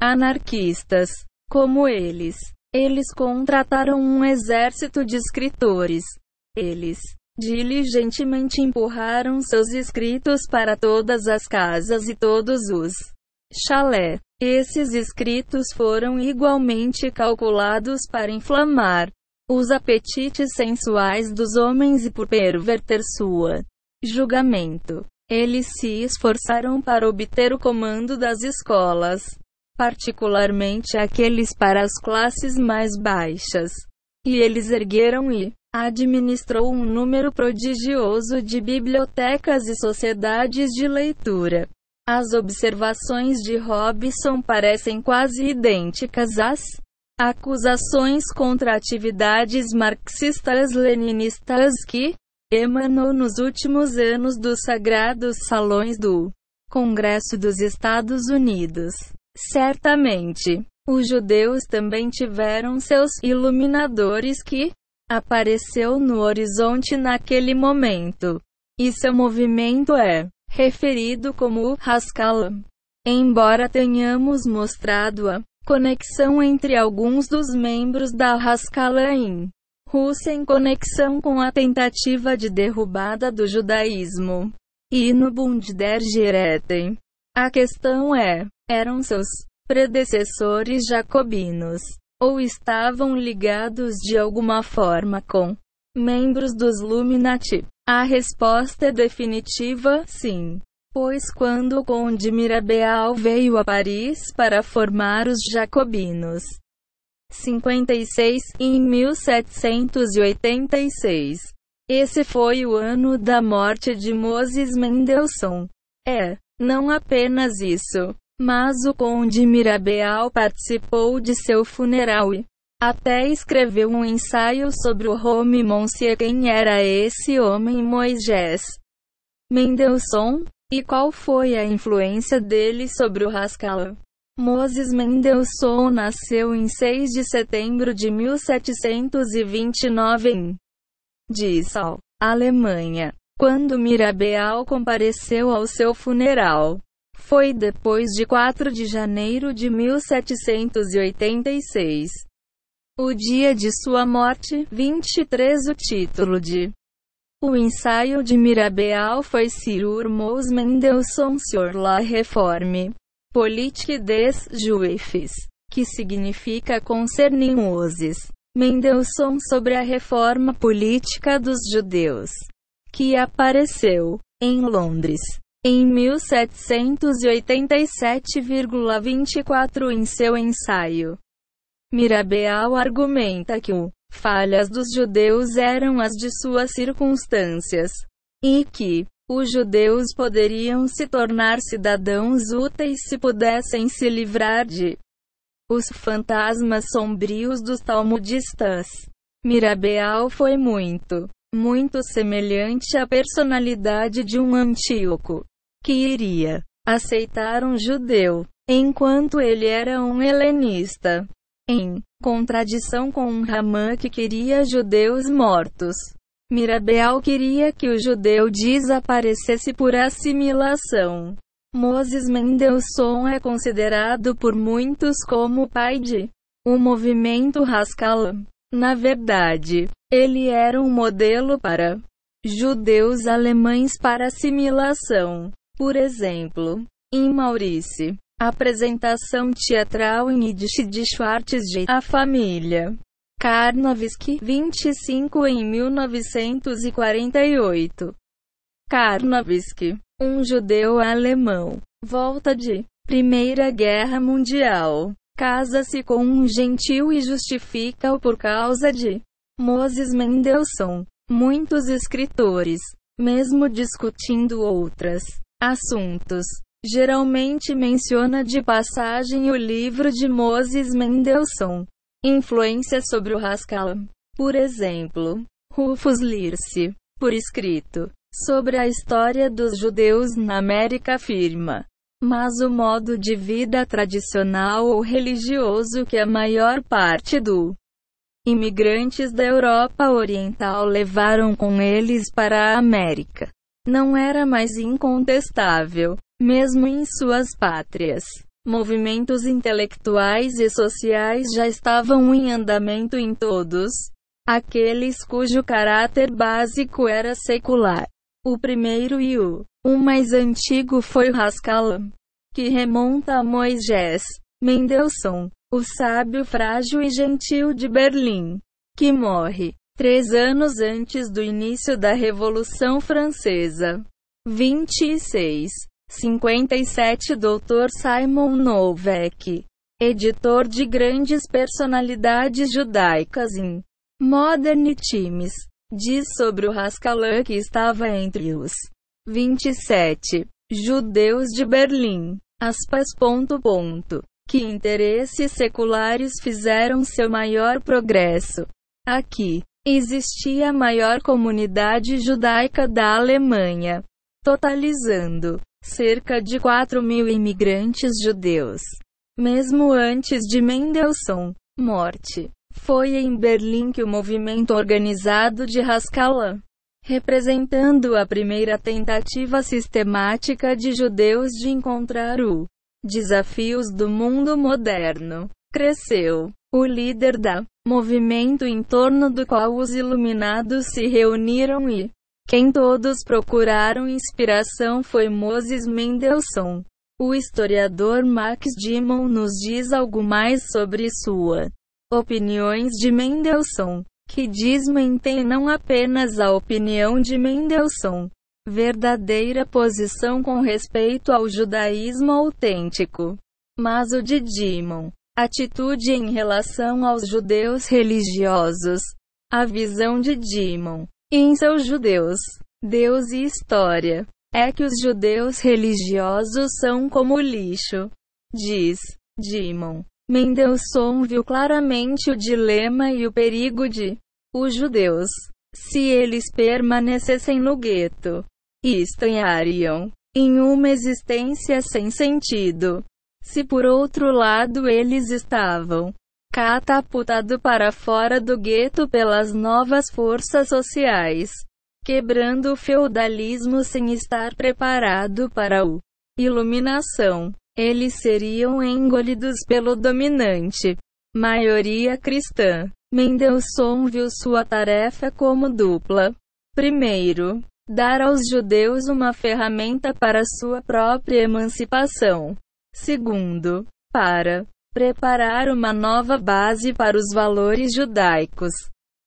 anarquistas, como eles. Eles contrataram um exército de escritores. Eles diligentemente empurraram seus escritos para todas as casas e todos os chalé. Esses escritos foram igualmente calculados para inflamar os apetites sensuais dos homens e por perverter sua julgamento. Eles se esforçaram para obter o comando das escolas, particularmente aqueles para as classes mais baixas. E eles ergueram e administrou um número prodigioso de bibliotecas e sociedades de leitura. As observações de Robson parecem quase idênticas às acusações contra atividades marxistas-leninistas que emanou nos últimos anos dos sagrados salões do Congresso dos Estados Unidos. Certamente, os judeus também tiveram seus iluminadores que apareceu no horizonte naquele momento. E seu movimento é referido como Haskalah. Embora tenhamos mostrado a conexão entre alguns dos membros da Haskalah em Rússia em conexão com a tentativa de derrubada do judaísmo e no Bund der Gereten. A questão é, eram seus predecessores jacobinos ou estavam ligados de alguma forma com membros dos Illuminati? A resposta é definitiva, sim. Pois quando o conde Mirabeau veio a Paris para formar os jacobinos, 56, em 1786. Esse foi o ano da morte de Moses Mendelssohn. É, não apenas isso, mas o conde Mirabeau participou de seu funeral e até escreveu um ensaio sobre o Home Monsieur. Quem era esse homem Moisés Mendelssohn? E qual foi a influência dele sobre o Haskell? Moses Mendelssohn nasceu em 6 de setembro de 1729 em Dessau, Alemanha. Quando Mirabeau compareceu ao seu funeral, foi depois de 4 de janeiro de 1786. O dia de sua morte, 23 O título de o ensaio de Mirabeau foi Sir Mos Mendelssohn sur la Réforme politique des Juifs, que significa concerning Mendelssohn sobre a reforma política dos judeus, que apareceu em Londres em 1787,24 em seu ensaio. Mirabeau argumenta que o falhas dos judeus eram as de suas circunstâncias e que os judeus poderiam se tornar cidadãos úteis se pudessem se livrar de os fantasmas sombrios dos talmudistas. Mirabeau foi muito, muito semelhante à personalidade de um Antíoco, que iria aceitar um judeu, enquanto ele era um helenista. Em contradição com um Ramã que queria judeus mortos. Mirabeau queria que o judeu desaparecesse por assimilação. Moses Mendelssohn é considerado por muitos como o pai de o movimento Haskalah. Na verdade, ele era um modelo para judeus alemães para assimilação. Por exemplo, em Maurice, apresentação teatral em Yiddish de Schwartz A Família Karnowski, 25 em 1948. Karnowski, um judeu alemão, volta de Primeira Guerra Mundial, casa-se com um gentil e justifica-o por causa de Moses Mendelssohn. Muitos escritores, mesmo discutindo outros assuntos, geralmente menciona de passagem o livro de Moses Mendelssohn. Influência sobre o Haskell. Por exemplo, Rufus Lirce, por escrito, sobre a história dos judeus na América afirma. Mas o modo de vida tradicional ou religioso que a maior parte do imigrantes da Europa Oriental levaram com eles para a América não era mais incontestável, mesmo em suas pátrias. Movimentos intelectuais e sociais já estavam em andamento em todos aqueles cujo caráter básico era secular. O primeiro e o, o mais antigo foi o Haskalah, que remonta a Moisés, Mendelssohn, o sábio frágil e gentil de Berlim, que morre três anos antes do início da Revolução Francesa. 26. 57 Dr. Simon Novak, editor de grandes personalidades judaicas em Modern Times, diz sobre o Haskalah que estava entre os 27 judeus de Berlim. Aspas, ponto, ponto, que interesses seculares fizeram seu maior progresso. Aqui existia a maior comunidade judaica da Alemanha, totalizando cerca de 4 mil imigrantes judeus. Mesmo antes de Mendelssohn morte, foi em Berlim que o movimento organizado de Haskalah, representando a primeira tentativa sistemática de judeus de encontrar o desafios do mundo moderno, cresceu. O líder da movimento em torno do qual os iluminados se reuniram e quem todos procuraram inspiração foi Moses Mendelssohn. O historiador Max Dimon nos diz algo mais sobre sua opiniões de Mendelssohn, que diz mantém não apenas a opinião de Mendelssohn, verdadeira posição com respeito ao judaísmo autêntico, mas o de Dimon, atitude em relação aos judeus religiosos. A visão de Dimon em seus judeus, Deus e história. É que os judeus religiosos são como lixo. Diz Dimon. Mendelssohn viu claramente o dilema e o perigo de os judeus, se eles permanecessem no gueto, estranhariam em uma existência sem sentido. Se por outro lado eles estavam catapultado para fora do gueto pelas novas forças sociais, quebrando o feudalismo sem estar preparado para o iluminação. Eles seriam engolidos pelo dominante maioria cristã. Mendelssohn viu sua tarefa como dupla. Primeiro, dar aos judeus uma ferramenta para sua própria emancipação. Segundo, para preparar uma nova base para os valores judaicos.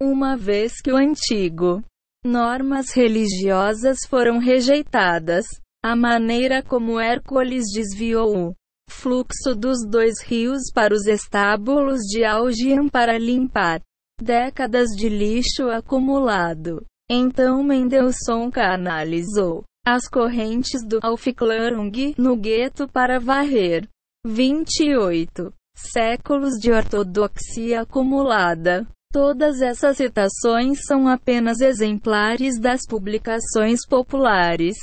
Uma vez que o antigo normas religiosas foram rejeitadas, a maneira como Hércules desviou o fluxo dos dois rios para os estábulos de Algian para limpar décadas de lixo acumulado. Então Mendelssohn canalizou as correntes do Aufklärung no gueto para varrer 28 séculos de ortodoxia acumulada. Todas essas citações são apenas exemplares das publicações populares.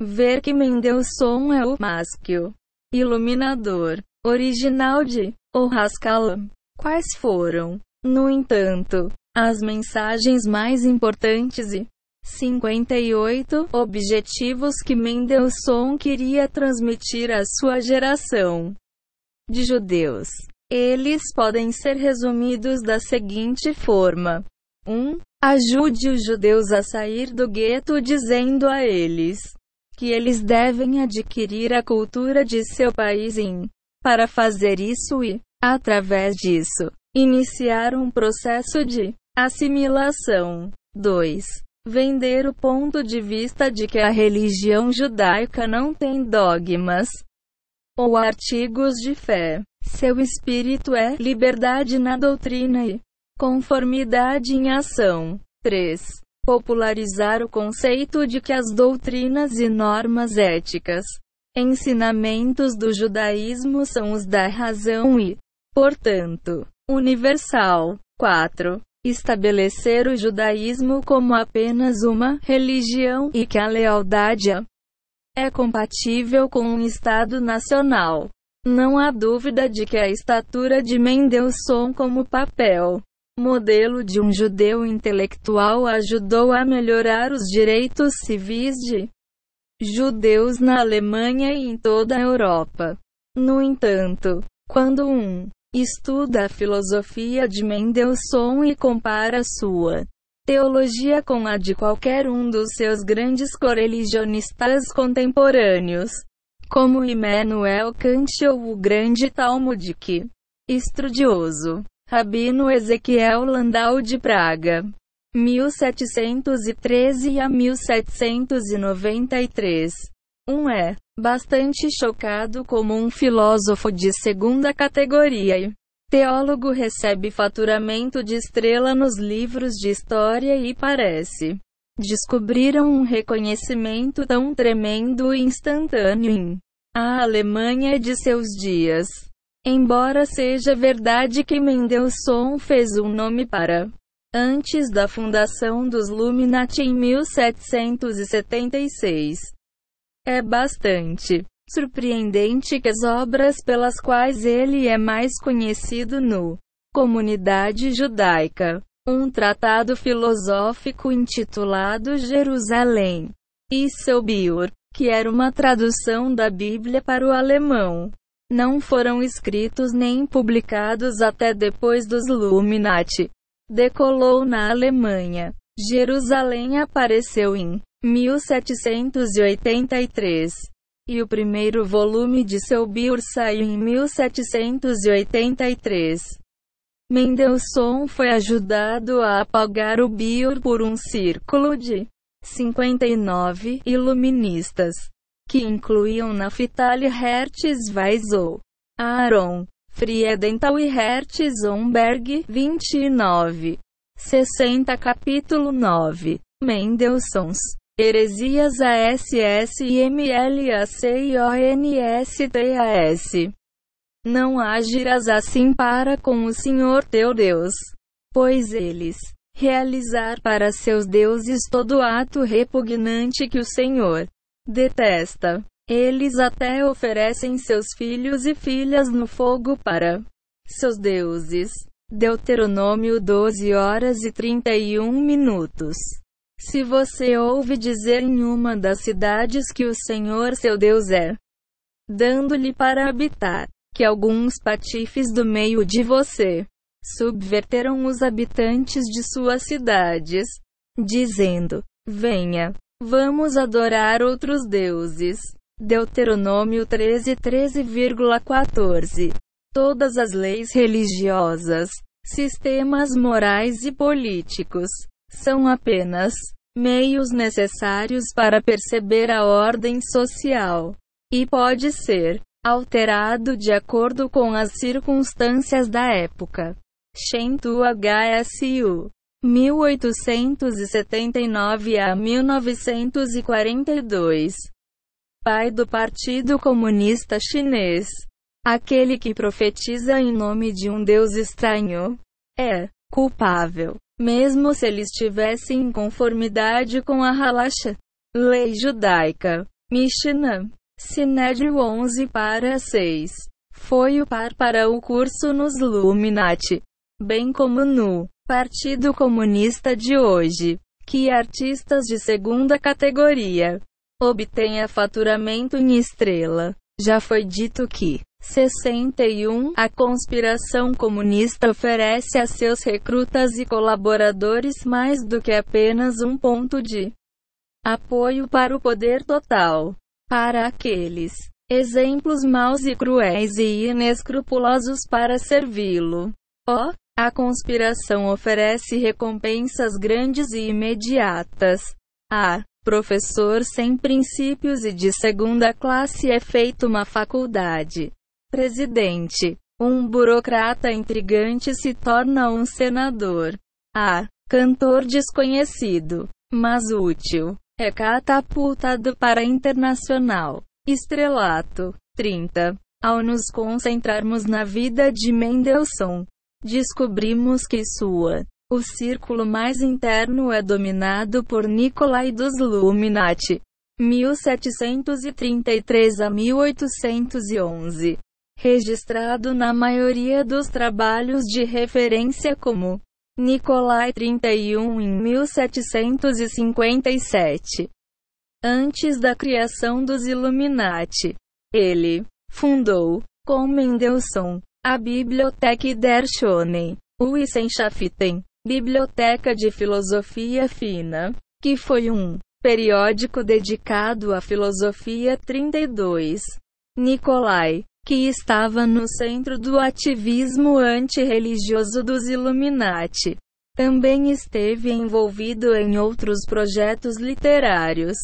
Ver que Mendelssohn é o másquio iluminador original de O Haskalah. Quais foram, no entanto, as mensagens mais importantes e 58 objetivos que Mendelssohn queria transmitir à sua geração? De judeus. Eles podem ser resumidos da seguinte forma: 1. Um, ajude os judeus a sair do gueto dizendo a eles que eles devem adquirir a cultura de seu país em para fazer isso e, através disso, iniciar um processo de assimilação. 2. Vender o ponto de vista de que a religião judaica não tem dogmas, ou artigos de fé. Seu espírito é liberdade na doutrina e conformidade em ação. 3. Popularizar o conceito de que as doutrinas e normas éticas, ensinamentos do judaísmo são os da razão e, portanto, universal. 4 estabelecer o judaísmo como apenas uma religião e que a lealdade a é compatível com um Estado nacional. Não há dúvida de que a estatura de Mendelssohn como papel modelo de um judeu intelectual ajudou a melhorar os direitos civis de judeus na Alemanha e em toda a Europa. No entanto, quando um estuda a filosofia de Mendelssohn e compara sua teologia com a de qualquer um dos seus grandes correligionistas contemporâneos, como Immanuel Kant ou o grande talmudic estudioso Rabino Ezequiel Landau de Praga, 1713 a 1793. Um é bastante chocado como um filósofo de segunda categoria e teólogo recebe faturamento de estrela nos livros de história e parece descobriram um reconhecimento tão tremendo e instantâneo em a Alemanha de seus dias. Embora seja verdade que Mendelssohn fez um nome para antes da fundação dos Illuminati em 1776. É bastante surpreendente que as obras pelas quais ele é mais conhecido no comunidade judaica, um tratado filosófico intitulado Jerusalém, e seu Biur, que era uma tradução da Bíblia para o alemão, não foram escritos nem publicados até depois dos Illuminati. Decolou na Alemanha. Jerusalém apareceu em 1783. E o primeiro volume de seu Biur saiu em 1783. Mendelssohn foi ajudado a apagar o Biur por um círculo de 59 iluministas, que incluíam Naftali Hertz Weissel, Aaron Friedenthal e Hertz Zomberg, 29. 60 Capítulo 9 Mendelssohns Heresias MLACIONSTAS Não agirás assim para com o Senhor teu Deus, pois eles realizar para seus deuses todo ato repugnante que o Senhor detesta. Eles até oferecem seus filhos e filhas no fogo para seus deuses. Deuteronômio 12 horas e 31 minutos. Se você ouve dizer em uma das cidades que o Senhor seu Deus é, dando-lhe para habitar, que alguns patifes do meio de você subverteram os habitantes de suas cidades, dizendo: Venha, vamos adorar outros deuses. Deuteronômio 13, 13,14. Todas as leis religiosas, sistemas morais e políticos são apenas meios necessários para perceber a ordem social. E pode ser alterado de acordo com as circunstâncias da época. Shentu HSU 1879 a 1942 Pai do Partido Comunista Chinês. Aquele que profetiza em nome de um Deus estranho é culpável, mesmo se ele estivesse em conformidade com a Halacha, lei judaica. Mishnah, Sinédrio 11 para 6. Foi o par para o curso nos Illuminati bem como no Partido Comunista de hoje, que artistas de segunda categoria obtenha faturamento em estrela. Já foi dito que 61 A conspiração comunista oferece a seus recrutas e colaboradores mais do que apenas um ponto de apoio para o poder total. Para aqueles exemplos maus e cruéis e inescrupulosos para servi-lo. Ó, oh, a conspiração oferece recompensas grandes e imediatas. A professor sem princípios e de segunda classe é feito uma faculdade. Presidente. Um burocrata intrigante se torna um senador. A cantor desconhecido, mas útil, é catapultado para internacional. Estrelato. 30. Ao nos concentrarmos na vida de Mendelssohn, descobrimos que sua o círculo mais interno é dominado por Nicolai dos Illuminati, 1733 a 1811, registrado na maioria dos trabalhos de referência como Nicolai 31 em 1757. Antes da criação dos Illuminati, ele fundou, com Mendelssohn, a Bibliothek der Schönen, Wissenschaften, Biblioteca de Filosofia Fina, que foi um periódico dedicado à filosofia 32. Nicolai, que estava no centro do ativismo antirreligioso dos Illuminati, também esteve envolvido em outros projetos literários,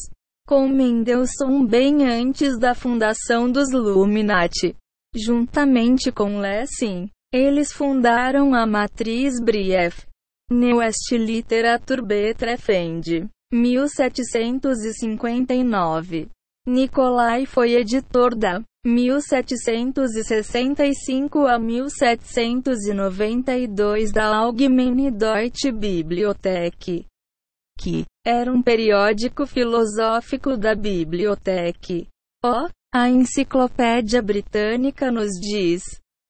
com Mendelssohn bem antes da fundação dos Illuminati. Juntamente com Lessing, eles fundaram a Matriz Brief, Neuest Literatur Betreffend, 1759. Nicolai foi editor da 1765 a 1792 da Allgemeine Deutsche Bibliothek, que era um periódico filosófico da biblioteca. O, a enciclopédia britânica nos diz,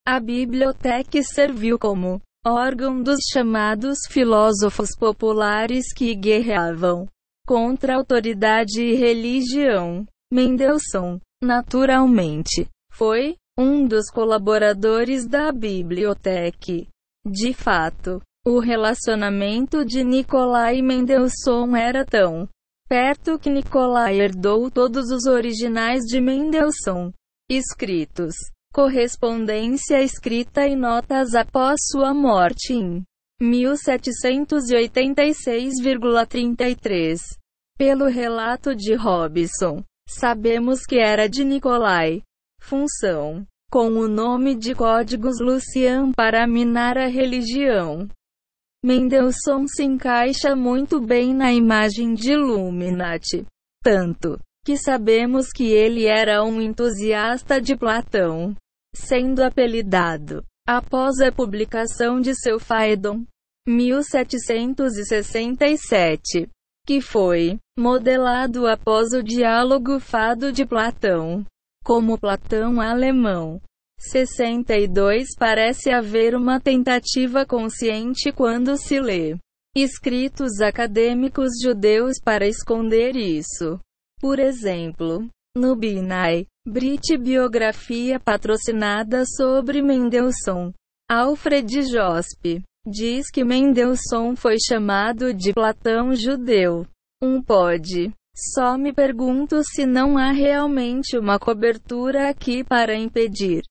a biblioteca serviu como órgão dos chamados filósofos populares que guerreavam contra autoridade e religião. Mendelssohn, naturalmente, foi um dos colaboradores da biblioteca. De fato, o relacionamento de Nicolai e Mendelssohn era tão perto que Nicolai herdou todos os originais de Mendelssohn, escritos, correspondência escrita e notas após sua morte em 1786,33. Pelo relato de Robson, Sabemos que era de Nicolai. Função. Com o nome de códigos Lucian para minar a religião. Mendelssohn se encaixa muito bem na imagem de Illuminati. Tanto que sabemos que ele era um entusiasta de Platão, sendo apelidado, após a publicação de seu Phaedon, 1767, que foi modelado após o diálogo fado de Platão. Como Platão alemão. 62 Parece haver uma tentativa consciente quando se lê escritos acadêmicos judeus para esconder isso. Por exemplo, no Binai, Brit Biografia patrocinada sobre Mendelssohn, Alfred Jospe, diz que Mendelssohn foi chamado de Platão judeu. Um pode. Só me pergunto se não há realmente uma cobertura aqui para impedir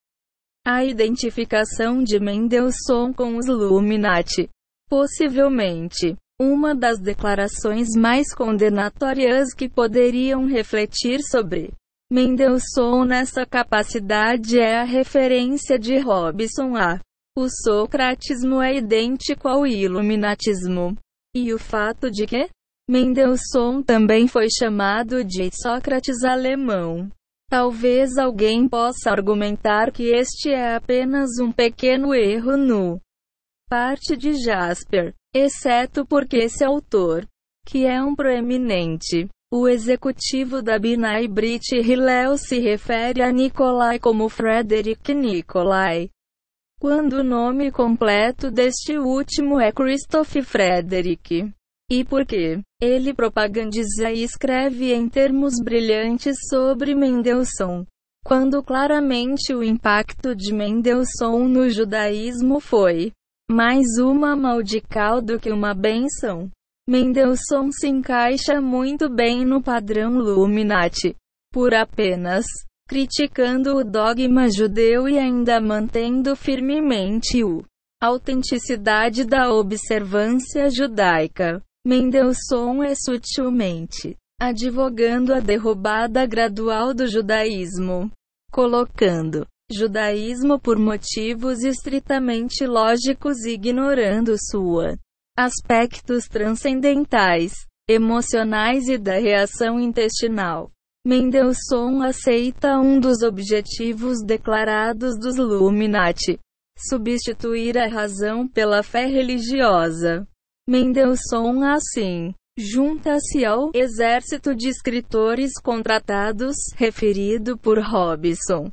a identificação de Mendelssohn com os Illuminati. Possivelmente, uma das declarações mais condenatórias que poderiam refletir sobre Mendelssohn nessa capacidade é a referência de Robson a o socratismo é idêntico ao iluminatismo. E o fato de que Mendelssohn também foi chamado de Sócrates alemão. Talvez alguém possa argumentar que este é apenas um pequeno erro no parte de Jasper, exceto porque esse autor, que é um proeminente, o executivo da Binai Brit Hillel se refere a Nicolai como Frederick Nicolai, quando o nome completo deste último é Christoph Frederick. E por quê? Ele propagandiza e escreve em termos brilhantes sobre Mendelssohn, quando claramente o impacto de Mendelssohn no judaísmo foi mais uma maldical do que uma benção. Mendelssohn se encaixa muito bem no padrão Illuminati, por apenas criticando o dogma judeu e ainda mantendo firmemente o autenticidade da observância judaica. Mendelssohn é sutilmente advogando a derrubada gradual do judaísmo, colocando judaísmo por motivos estritamente lógicos e ignorando sua aspectos transcendentais, emocionais e da reação intestinal. Mendelssohn aceita um dos objetivos declarados dos Illuminati: substituir a razão pela fé religiosa. Mendelssohn assim junta-se ao exército de escritores contratados, referido por Robson,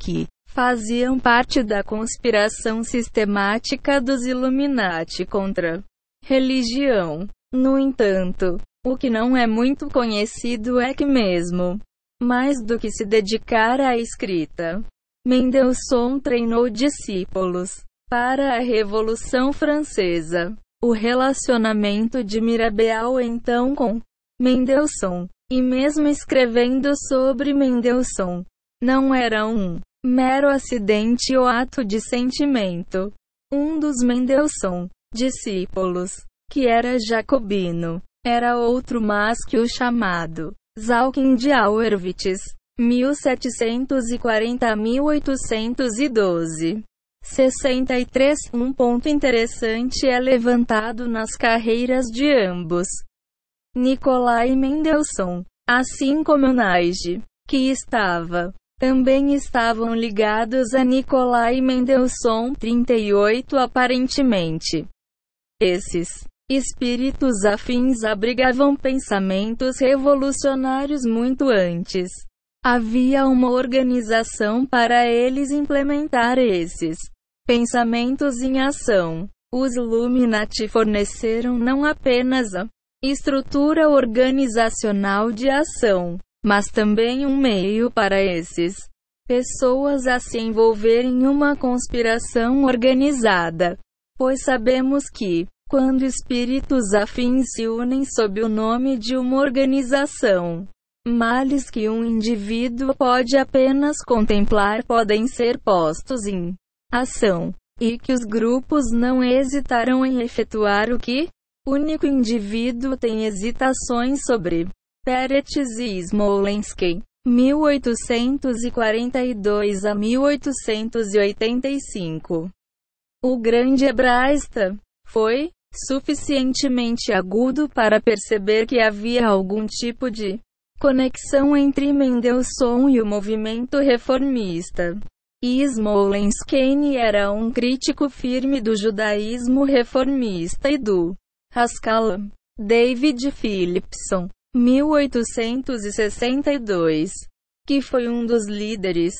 que faziam parte da conspiração sistemática dos Illuminati contra religião. No entanto, o que não é muito conhecido é que mesmo Mais do que se dedicar à escrita, Mendelssohn treinou discípulos para a Revolução Francesa. O relacionamento de Mirabeau então com Mendelssohn, e mesmo escrevendo sobre Mendelssohn, não era um mero acidente ou ato de sentimento. Um dos Mendelssohn discípulos, que era jacobino, era outro mas que o chamado Zalkin de Auerwitz, 1740-1812. 63. Um ponto interessante é levantado nas carreiras de ambos. Nicolai Mendelssohn, assim como Neige, que estava, também estavam ligados a Nicolai Mendelssohn 38 aparentemente. Esses espíritos afins abrigavam pensamentos revolucionários muito antes. Havia uma organização para eles implementar esses pensamentos em ação. Os Illuminati forneceram não apenas a estrutura organizacional de ação, mas também um meio para esses pessoas a se envolverem em uma conspiração organizada. Pois sabemos que, quando espíritos afins se unem sob o nome de uma organização, males que um indivíduo pode apenas contemplar podem ser postos em ação, e que os grupos não hesitarão em efetuar o que único indivíduo tem hesitações sobre. Peretz e Smolensk, 1842 a 1885. O grande hebraísta foi suficientemente agudo para perceber que havia algum tipo de conexão entre Mendelssohn e o movimento reformista. Smolensk era um crítico firme do judaísmo reformista e do Haskalah. David Philipson, 1862, que foi um dos líderes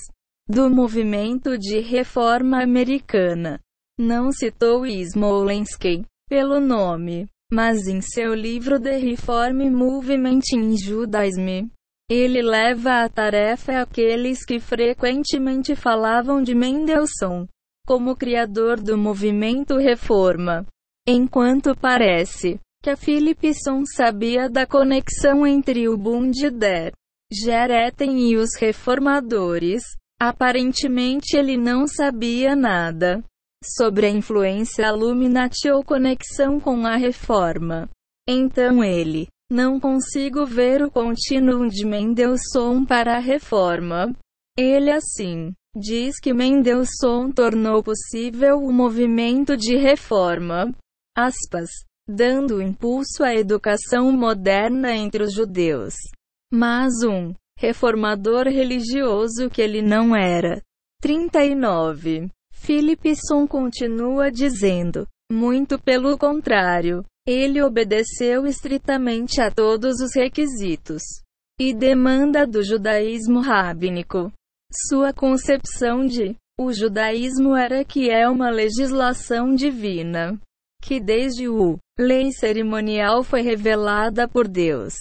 do movimento de reforma americana, não citou Smolensk pelo nome, mas em seu livro The Reform Movement in Judaism, ele leva a tarefa àqueles que frequentemente falavam de Mendelssohn como criador do movimento reforma. Enquanto parece que Philipson sabia da conexão entre o Bund der Gereten e os reformadores, aparentemente ele não sabia nada sobre a influência Illuminati ou conexão com a reforma. Então ele, não consigo ver o contínuo de Mendelssohn para a reforma. Ele assim, diz que Mendelssohn tornou possível o movimento de reforma, aspas, dando impulso à educação moderna entre os judeus. Mas um reformador religioso que ele não era. 39. Philipson continua dizendo: muito pelo contrário, ele obedeceu estritamente a todos os requisitos e demanda do judaísmo rabínico. Sua concepção de o judaísmo era que é uma legislação divina, que desde o lei cerimonial foi revelada por Deus.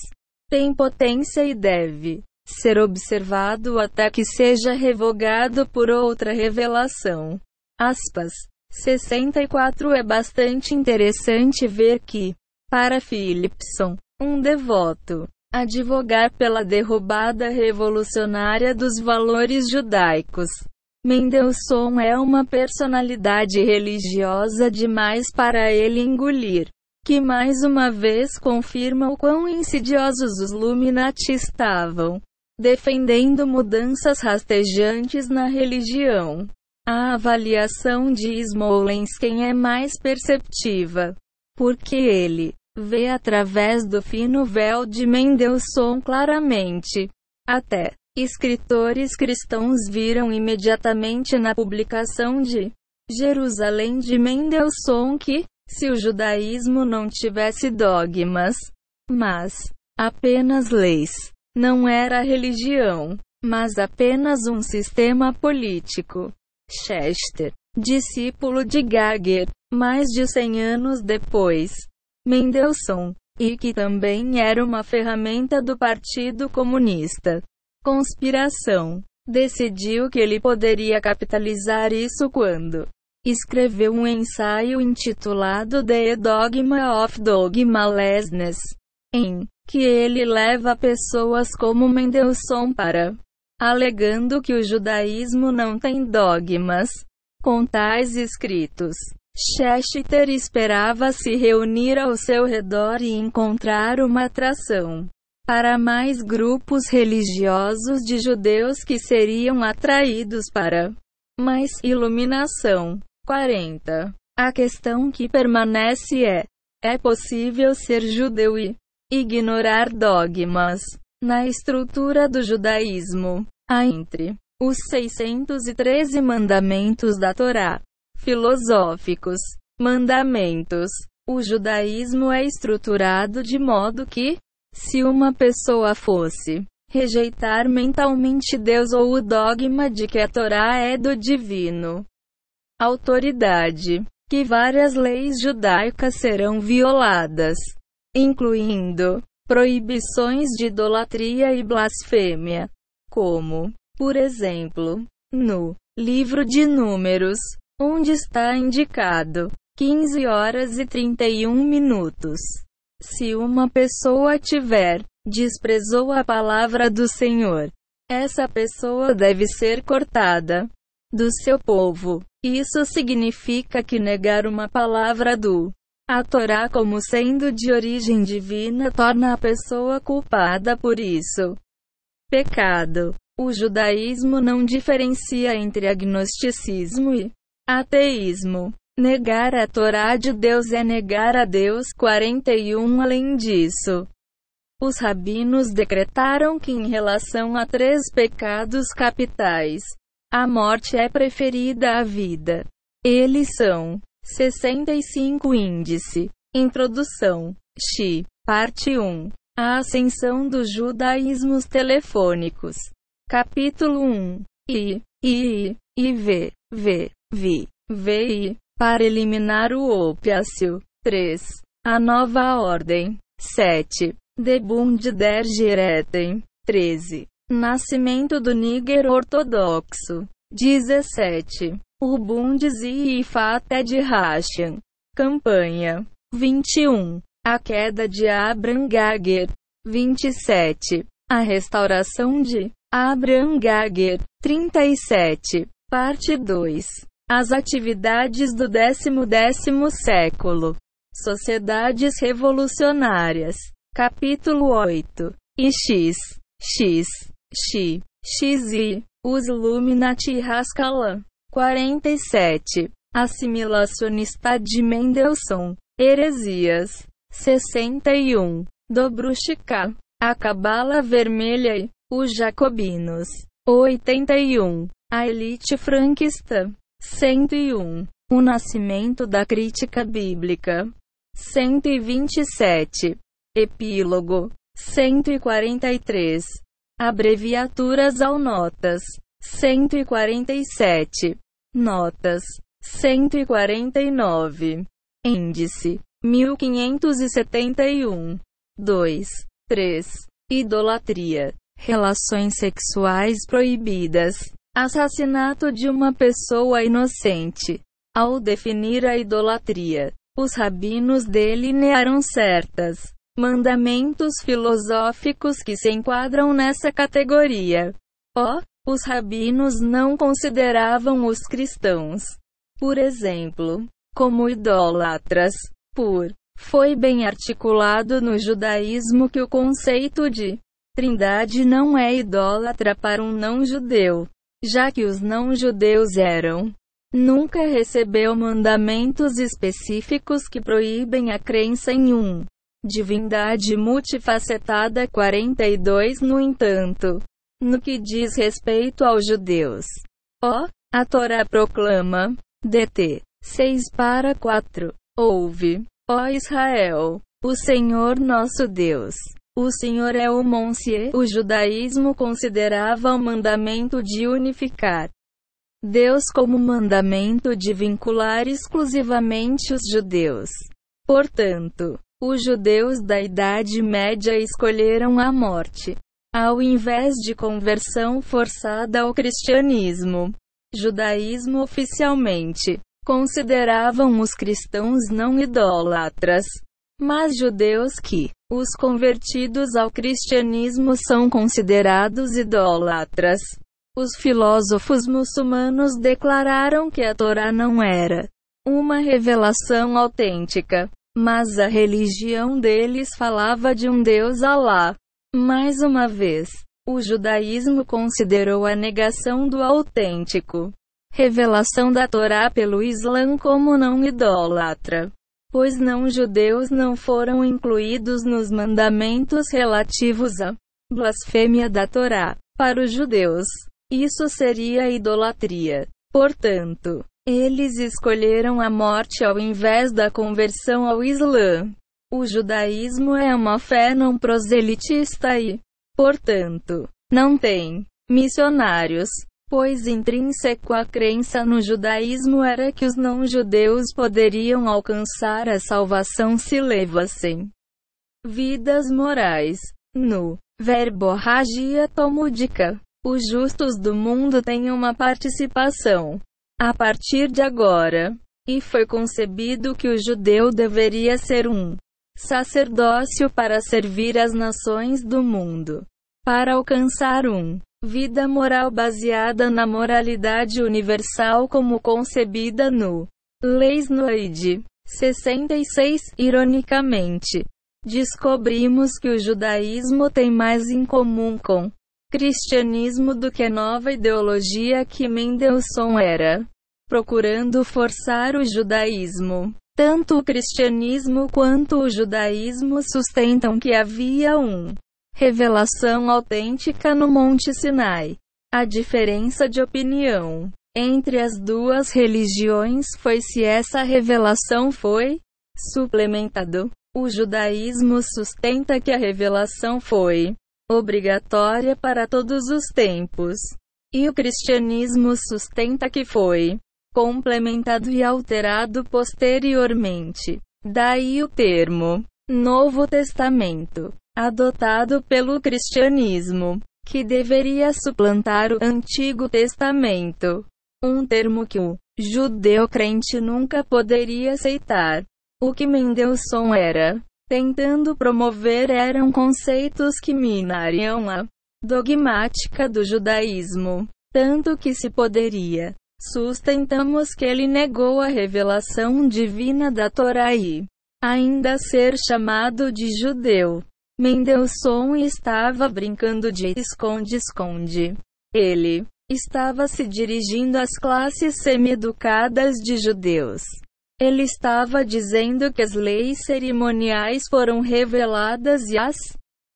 Tem potência e deve ser observado até que seja revogado por outra revelação. Aspas. 64 É bastante interessante ver que, para Philipson, um devoto, advogar pela derrubada revolucionária dos valores judaicos. Mendelssohn é uma personalidade religiosa demais para ele engolir, que mais uma vez confirma o quão insidiosos os Illuminati estavam, defendendo mudanças rastejantes na religião. A avaliação de Smolensk é mais perceptiva, porque ele vê através do fino véu de Mendelssohn claramente. Até escritores cristãos viram imediatamente na publicação de Jerusalém de Mendelssohn que, se o judaísmo não tivesse dogmas, mas apenas leis, não era religião, mas apenas um sistema político. Chester, discípulo de Gagger, mais de 100 anos depois. Mendelssohn, e que também era uma ferramenta do Partido Comunista, conspiração. Decidiu que ele poderia capitalizar isso quando escreveu um ensaio intitulado The Dogma of Dogmalessness, em que ele leva pessoas como Mendelssohn para alegando que o judaísmo não tem dogmas. Com tais escritos, Schechter esperava se reunir ao seu redor e encontrar uma atração para mais grupos religiosos de judeus que seriam atraídos para mais iluminação. 40. A questão que permanece é: é possível ser judeu e ignorar dogmas? Na estrutura do judaísmo, há entre os 613 mandamentos da Torá filosóficos, mandamentos. O judaísmo é estruturado de modo que, se uma pessoa fosse rejeitar mentalmente Deus ou o dogma de que a Torá é do divino, autoridade, que várias leis judaicas serão violadas, incluindo proibições de idolatria e blasfêmia, como, por exemplo, no livro de Números, onde está indicado 15 horas e 31 minutos. Se uma pessoa tiver desprezou a palavra do Senhor, essa pessoa deve ser cortada do seu povo. Isso significa que negar uma palavra do a Torá como sendo de origem divina torna a pessoa culpada por isso. Pecado. O judaísmo não diferencia entre agnosticismo e ateísmo. Negar a Torá de Deus é negar a Deus. 41 Além disso, os rabinos decretaram que, em relação a três pecados capitais, a morte é preferida à vida. Eles são 65 Índice. Introdução. Xi. Parte 1. A ascensão dos judaísmos telefônicos. Capítulo 1. I. I. I. V. V. Vi. VI. Para eliminar o opiáceo. 3. A nova ordem. 7. De Bund der Geretten. 13. Nascimento do Níger ortodoxo. 17. O Bundes e Ifata de Hashem. Campanha. 21. A queda de Abraham Gager. 27. A restauração de Abraham Gager. 37. Parte 2. As atividades do décimo décimo século. Sociedades revolucionárias. Capítulo 8. E X. X. X. XI. Os Illuminati Haskalah. 47. Assimilacionista de Mendelssohn. Heresias. 61. Dobrushka. A Cabala Vermelha e os Jacobinos. 81. A Elite Franquista. 101. O Nascimento da Crítica Bíblica. 127. Epílogo. 143. Abreviaturas ao notas. 147. Notas. 149. Índice. 1571. 2. 3. Idolatria. Relações sexuais proibidas. Assassinato de uma pessoa inocente. Ao definir a idolatria, os rabinos delinearam certas mandamentos filosóficos que se enquadram nessa categoria. Ó, os rabinos não consideravam os cristãos, por exemplo, como idólatras. Por foi bem articulado no judaísmo que o conceito de trindade não é idólatra para um não-judeu, já que os não-judeus eram. Nunca recebeu mandamentos específicos que proíbem a crença em um divindade multifacetada. 42 No entanto, no que diz respeito aos judeus. Ó, a Torá proclama, DT 6 para 4. Ouve, ó Israel, o Senhor nosso Deus. O Senhor é o Monsieur. O judaísmo considerava o mandamento de unificar Deus como mandamento de vincular exclusivamente os judeus. Portanto, os judeus da Idade Média escolheram a morte ao invés de conversão forçada ao cristianismo. Judaísmo oficialmente consideravam os cristãos não idólatras, mas judeus que, os convertidos ao cristianismo, são considerados idólatras. Os filósofos muçulmanos declararam que a Torá não era uma revelação autêntica, mas a religião deles falava de um Deus Alá. Mais uma vez, o judaísmo considerou a negação do autêntico revelação da Torá pelo Islã como não idólatra, pois não judeus não foram incluídos nos mandamentos relativos à blasfêmia da Torá. Para os judeus, isso seria idolatria. Portanto, eles escolheram a morte ao invés da conversão ao Islã. O judaísmo é uma fé não proselitista e, portanto, não tem missionários, pois intrínseco à crença no judaísmo era que os não-judeus poderiam alcançar a salvação se levassem vidas morais. No verbo ragia tomúdica, os justos do mundo têm uma participação. A partir de agora, e foi concebido que o judeu deveria ser um sacerdócio para servir as nações do mundo, para alcançar um vida moral baseada na moralidade universal como concebida no Leis Noide 66. Ironicamente, descobrimos que o judaísmo tem mais em comum com cristianismo do que a nova ideologia que Mendelssohn era, procurando forçar o judaísmo. Tanto o cristianismo quanto o judaísmo sustentam que havia um revelação autêntica no Monte Sinai. A diferença de opinião entre as duas religiões foi se essa revelação foi suplementado. O judaísmo sustenta que a revelação foi obrigatória para todos os tempos. E o cristianismo sustenta que foi complementado e alterado posteriormente. Daí o termo Novo Testamento, adotado pelo cristianismo, que deveria suplantar o Antigo Testamento, um termo que o judeu crente nunca poderia aceitar. O que Mendelssohn era tentando promover eram conceitos que minariam a dogmática do judaísmo, tanto que se poderia. Sustentamos que ele negou a revelação divina da Torá e ainda ser chamado de judeu. Mendelssohn estava brincando de esconde-esconde. Ele estava se dirigindo às classes semi-educadas de judeus. Ele estava dizendo que as leis cerimoniais foram reveladas e as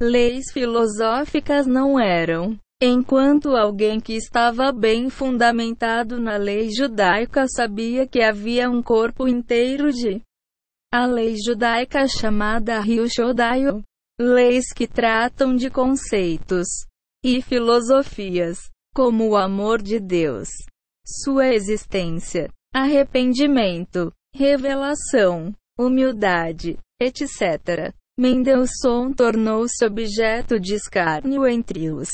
leis filosóficas não eram. Enquanto alguém que estava bem fundamentado na lei judaica sabia que havia um corpo inteiro de a lei judaica chamada Ryushodayo, leis que tratam de conceitos e filosofias, como o amor de Deus, sua existência, arrependimento, revelação, humildade, etc. Mendelssohn tornou-se objeto de escárnio entre os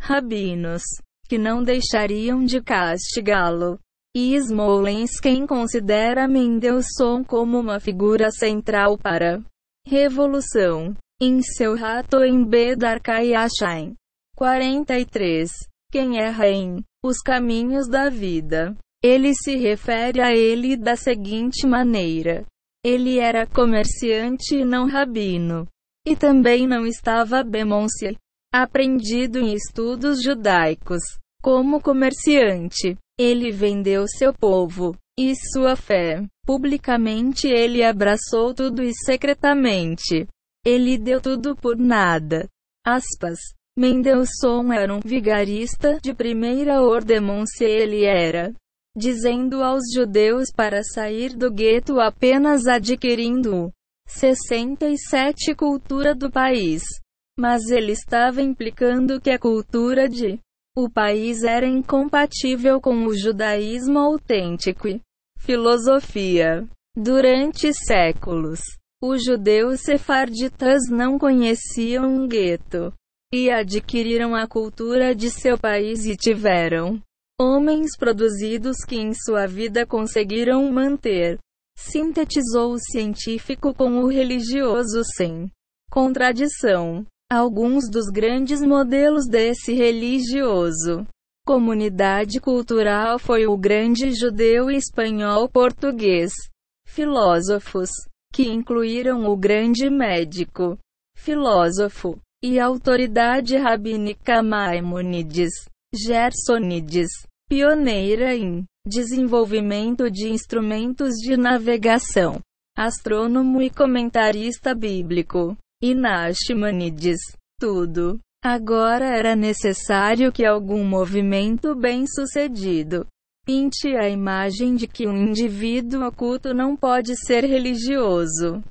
rabinos, que não deixariam de castigá-lo. E Smolensk considera Mendelssohn como uma figura central para revolução. Em seu rato em Bedarkayashain. 43. Quem erra em os caminhos da vida ele se refere a ele da seguinte maneira: ele era comerciante e não rabino. E também não estava bemonce, aprendido em estudos judaicos. Como comerciante, ele vendeu seu povo e sua fé. Publicamente ele abraçou tudo e secretamente. Ele deu tudo por nada. Aspas. Mendelssohn era um vigarista de primeira ordem, ele era dizendo aos judeus para sair do gueto apenas adquirindo 67 cultura do país. Mas ele estava implicando que a cultura de o país era incompatível com o judaísmo autêntico e filosofia. Durante séculos, os judeus sefarditas não conheciam um gueto. e adquiriram a cultura de seu país e tiveram homens produzidos que em sua vida conseguiram manter. Sintetizou o científico com o religioso sem contradição. Alguns dos grandes modelos desse religioso comunidade cultural foi o grande judeu espanhol português. Filósofos, que incluíram o grande médico, filósofo e autoridade rabínica Maimonides, Gersonides, pioneira em desenvolvimento de instrumentos de navegação, astrônomo e comentarista bíblico, e tudo. Agora era necessário que algum movimento bem-sucedido pinte a imagem de que um indivíduo oculto não pode ser religioso.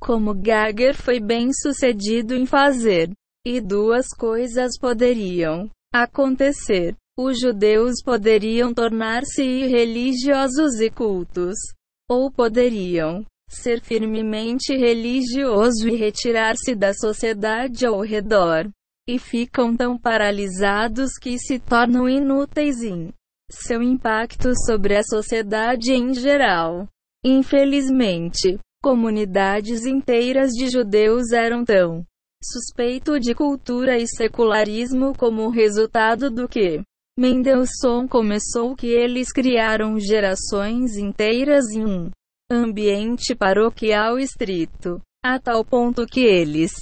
Como Gagger foi bem-sucedido em fazer. E duas coisas poderiam acontecer. Os judeus poderiam tornar-se religiosos e cultos. Ou poderiam ser firmemente religioso e retirar-se da sociedade ao redor e ficam tão paralisados que se tornam inúteis em seu impacto sobre a sociedade em geral. Infelizmente, comunidades inteiras de judeus eram tão suspeito de cultura e secularismo como resultado do que Mendelssohn começou que eles criaram gerações inteiras em um ambiente paroquial estrito, a tal ponto que eles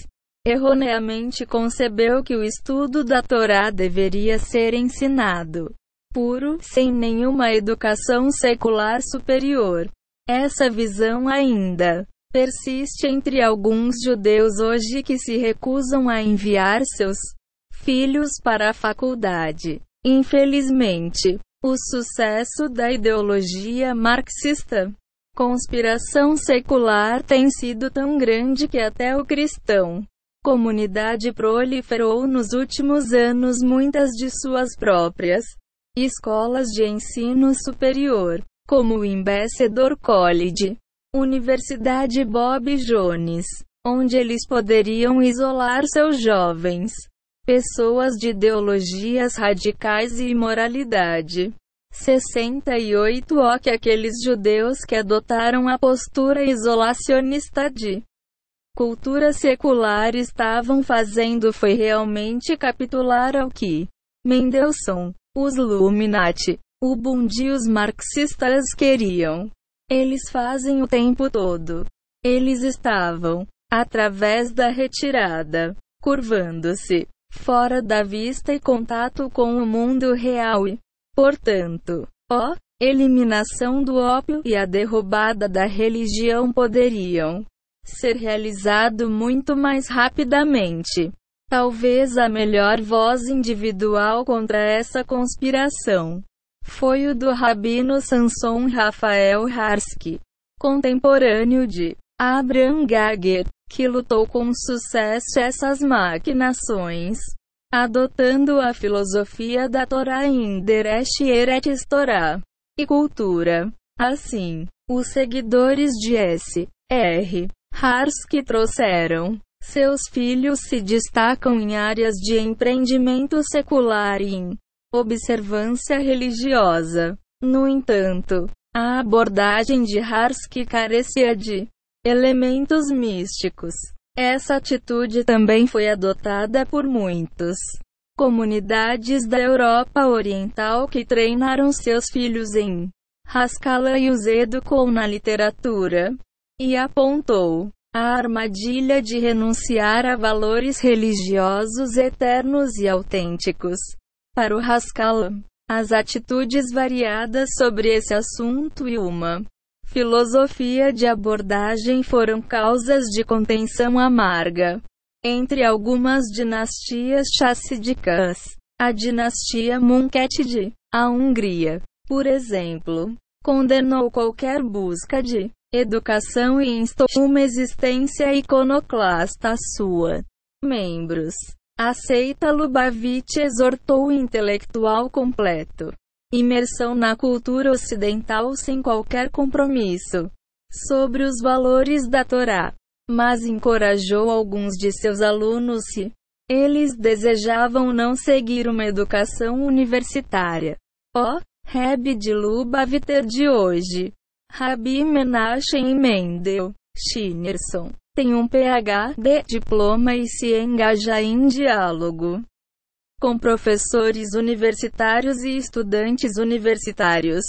erroneamente concebeu que o estudo da Torá deveria ser ensinado puro, sem nenhuma educação secular superior. Essa visão ainda persiste entre alguns judeus hoje que se recusam a enviar seus filhos para a faculdade. Infelizmente, o sucesso da ideologia marxista conspiração secular tem sido tão grande que até o cristão comunidade proliferou nos últimos anos muitas de suas próprias escolas de ensino superior, como o Ambassador College, Universidade Bob Jones, onde eles poderiam isolar seus jovens, pessoas de ideologias radicais e imoralidade. 68 O que aqueles judeus que adotaram a postura isolacionista de cultura secular estavam fazendo foi realmente capitular ao que Mendelssohn, os Illuminati, o Bund e os marxistas queriam. Eles fazem o tempo todo. Eles estavam, através da retirada, curvando-se, fora da vista e contato com o mundo real e, portanto, ó, eliminação do ópio e a derrubada da religião poderiam ser realizado muito mais rapidamente. Talvez a melhor voz individual contra essa conspiração foi o do rabino Samson Rafael Harsky, contemporâneo de Abraham Gager, que lutou com sucesso essas maquinações, adotando a filosofia da Torá em Deresh Eretz Torá e cultura. Assim, os seguidores de S. R. Hars que trouxeram. Seus filhos se destacam em áreas de empreendimento secular e em observância religiosa. No entanto, a abordagem de Harsky carecia de elementos místicos. Essa atitude também foi adotada por muitos comunidades da Europa Oriental que treinaram seus filhos em Haskalah e os educou na literatura, e apontou a armadilha de renunciar a valores religiosos eternos e autênticos. Para o Haskell, as atitudes variadas sobre esse assunto e uma filosofia de abordagem foram causas de contenção amarga entre algumas dinastias chassídicas. A dinastia Munketid, a Hungria, por exemplo, condenou qualquer busca de educação e instou uma existência iconoclasta sua. Membros. Aceita Lubavitch exortou o intelectual completo. Imersão na cultura ocidental sem qualquer compromisso sobre os valores da Torá. Mas encorajou alguns de seus alunos se Eles desejavam não seguir uma educação universitária. O Reb de Lubavitcher de hoje. Rabi Menachem Mendel Schneerson tem um PhD, diploma e se engaja em diálogo com professores universitários e estudantes universitários,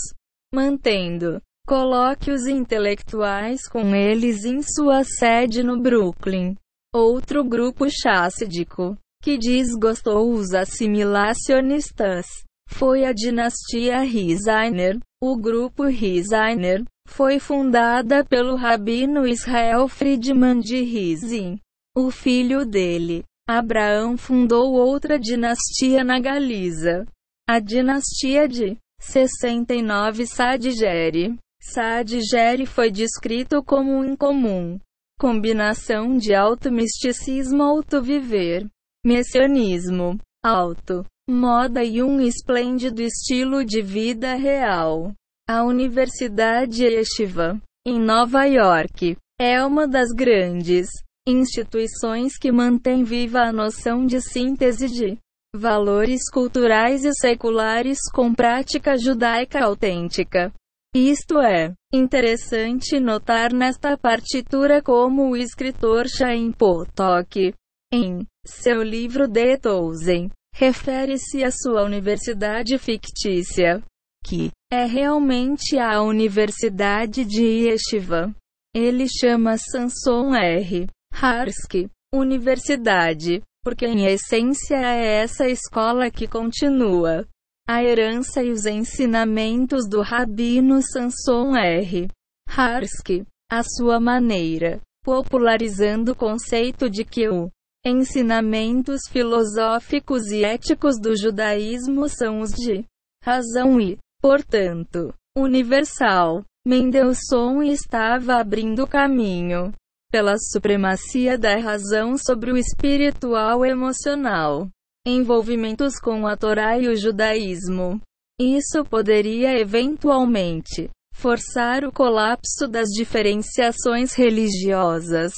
mantendo colóquios intelectuais com eles em sua sede no Brooklyn. Outro grupo chassídico, que desgostou os assimilacionistas, foi a dinastia Rizainer. O grupo Rizainer foi fundada pelo rabino Israel Friedman de Rizin. O filho dele, Abraão fundou outra dinastia na Galiza. A dinastia de 69 Sadigeri. Sadigeri foi descrito como um incomum combinação de alto misticismo, alto viver, messianismo, alto moda e um esplêndido estilo de vida real. A Universidade Yeshiva, em Nova York, é uma das grandes instituições que mantém viva a noção de síntese de valores culturais e seculares com prática judaica autêntica. Isto é, interessante notar nesta partitura como o escritor Chaim Potok, em seu livro De Tolzen, refere-se à sua universidade fictícia, que é realmente a Universidade de Yeshiva. Ele chama Sanson R. Harsky, Universidade, porque em essência é essa escola que continua a herança e os ensinamentos do Rabino Sanson R. Harsky, à sua maneira, popularizando o conceito de que o ensinamentos filosóficos e éticos do judaísmo são os de razão e, portanto, universal. Mendelssohn estava abrindo caminho pela supremacia da razão sobre o espiritual emocional. Envolvimentos com a Torá e o judaísmo. Isso poderia eventualmente forçar o colapso das diferenciações religiosas.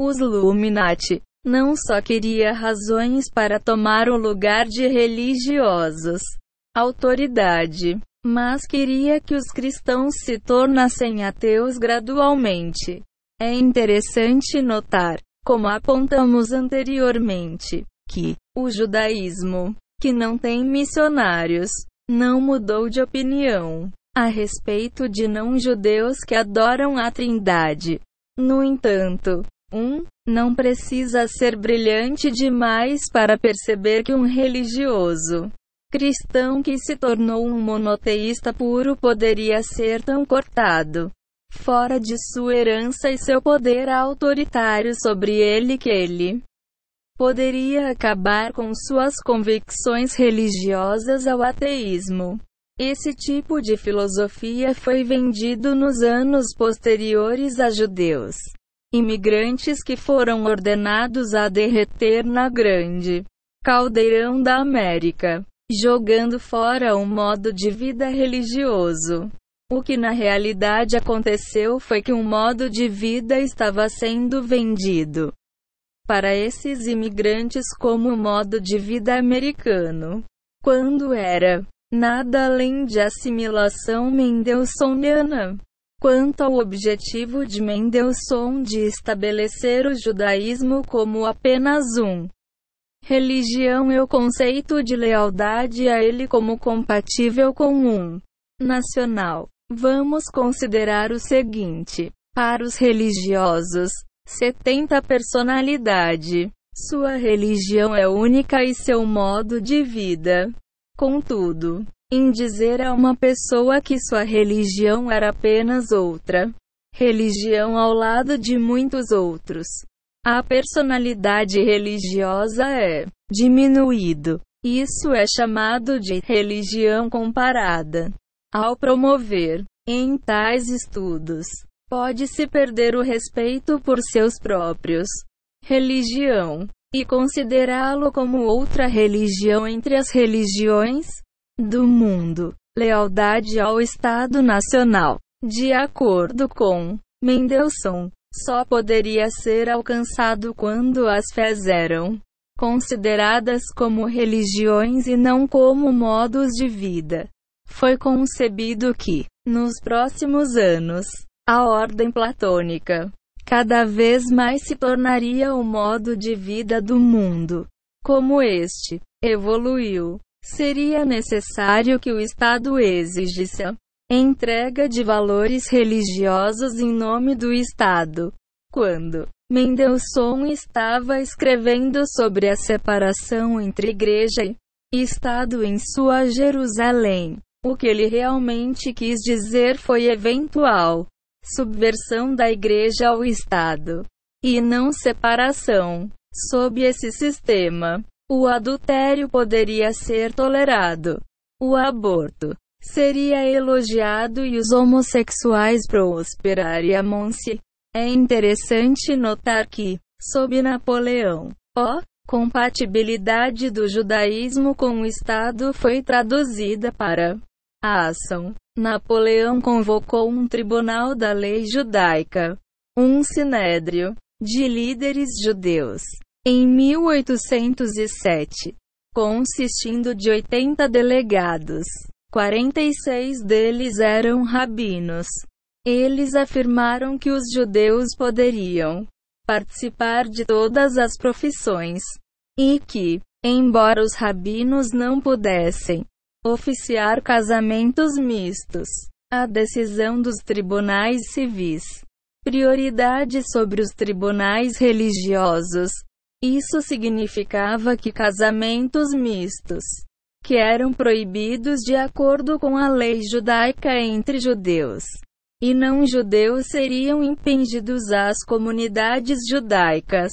Os Illuminati não só queria razões para tomar o lugar de religiosos, autoridade, mas queria que os cristãos se tornassem ateus gradualmente. É interessante notar, como apontamos anteriormente, que o judaísmo, que não tem missionários, não mudou de opinião a respeito de não-judeus que adoram a Trindade. No entanto, um não precisa ser brilhante demais para perceber que um religioso cristão que se tornou um monoteísta puro poderia ser tão cortado fora de sua herança e seu poder autoritário sobre ele que ele poderia acabar com suas convicções religiosas ao ateísmo. Esse tipo de filosofia foi vendido nos anos posteriores a judeus imigrantes que foram ordenados a derreter na grande caldeirão da América, jogando fora um modo de vida religioso. O que na realidade aconteceu foi que um modo de vida estava sendo vendido para esses imigrantes como o modo de vida americano, quando era nada além de assimilação mendelssohniana. Quanto ao objetivo de Mendelssohn de estabelecer o judaísmo como apenas um religião e o conceito de lealdade a ele como compatível com um nacional Vamos considerar o seguinte: para os religiosos, 70 personalidade. Sua religião é única e seu modo de vida. Contudo, em dizer a uma pessoa que sua religião era apenas outra religião ao lado de muitos outros, a personalidade religiosa é diminuído. Isso é chamado de religião comparada. Ao promover, em tais estudos, pode-se perder o respeito por seus próprios religião e considerá-lo como outra religião entre as religiões do mundo. Lealdade ao Estado Nacional. De acordo com Mendelssohn, só poderia ser alcançado quando as fés eram consideradas como religiões e não como modos de vida. Foi concebido que, nos próximos anos, a ordem platônica cada vez mais se tornaria o modo de vida do mundo. Como este evoluiu, seria necessário que o Estado exigisse a entrega de valores religiosos em nome do Estado. Quando Mendelssohn estava escrevendo sobre a separação entre igreja e Estado em sua Jerusalém, o que ele realmente quis dizer foi eventual subversão da igreja ao Estado e não separação. Sob esse sistema, o adultério poderia ser tolerado, o aborto seria elogiado e os homossexuais prosperariam-se. É interessante notar que, sob Napoleão, a compatibilidade do judaísmo com o Estado foi traduzida para a ação. Napoleão convocou um tribunal da lei judaica, um sinédrio, de líderes judeus, em 1807, consistindo de 80 delegados. 46 deles eram rabinos. Eles afirmaram que os judeus poderiam participar de todas as profissões e que, embora os rabinos não pudessem oficiar casamentos mistos, a decisão dos tribunais civis, prioridade sobre os tribunais religiosos. Isso significava que casamentos mistos que eram proibidos de acordo com a lei judaica entre judeus e não judeus seriam impedidos às comunidades judaicas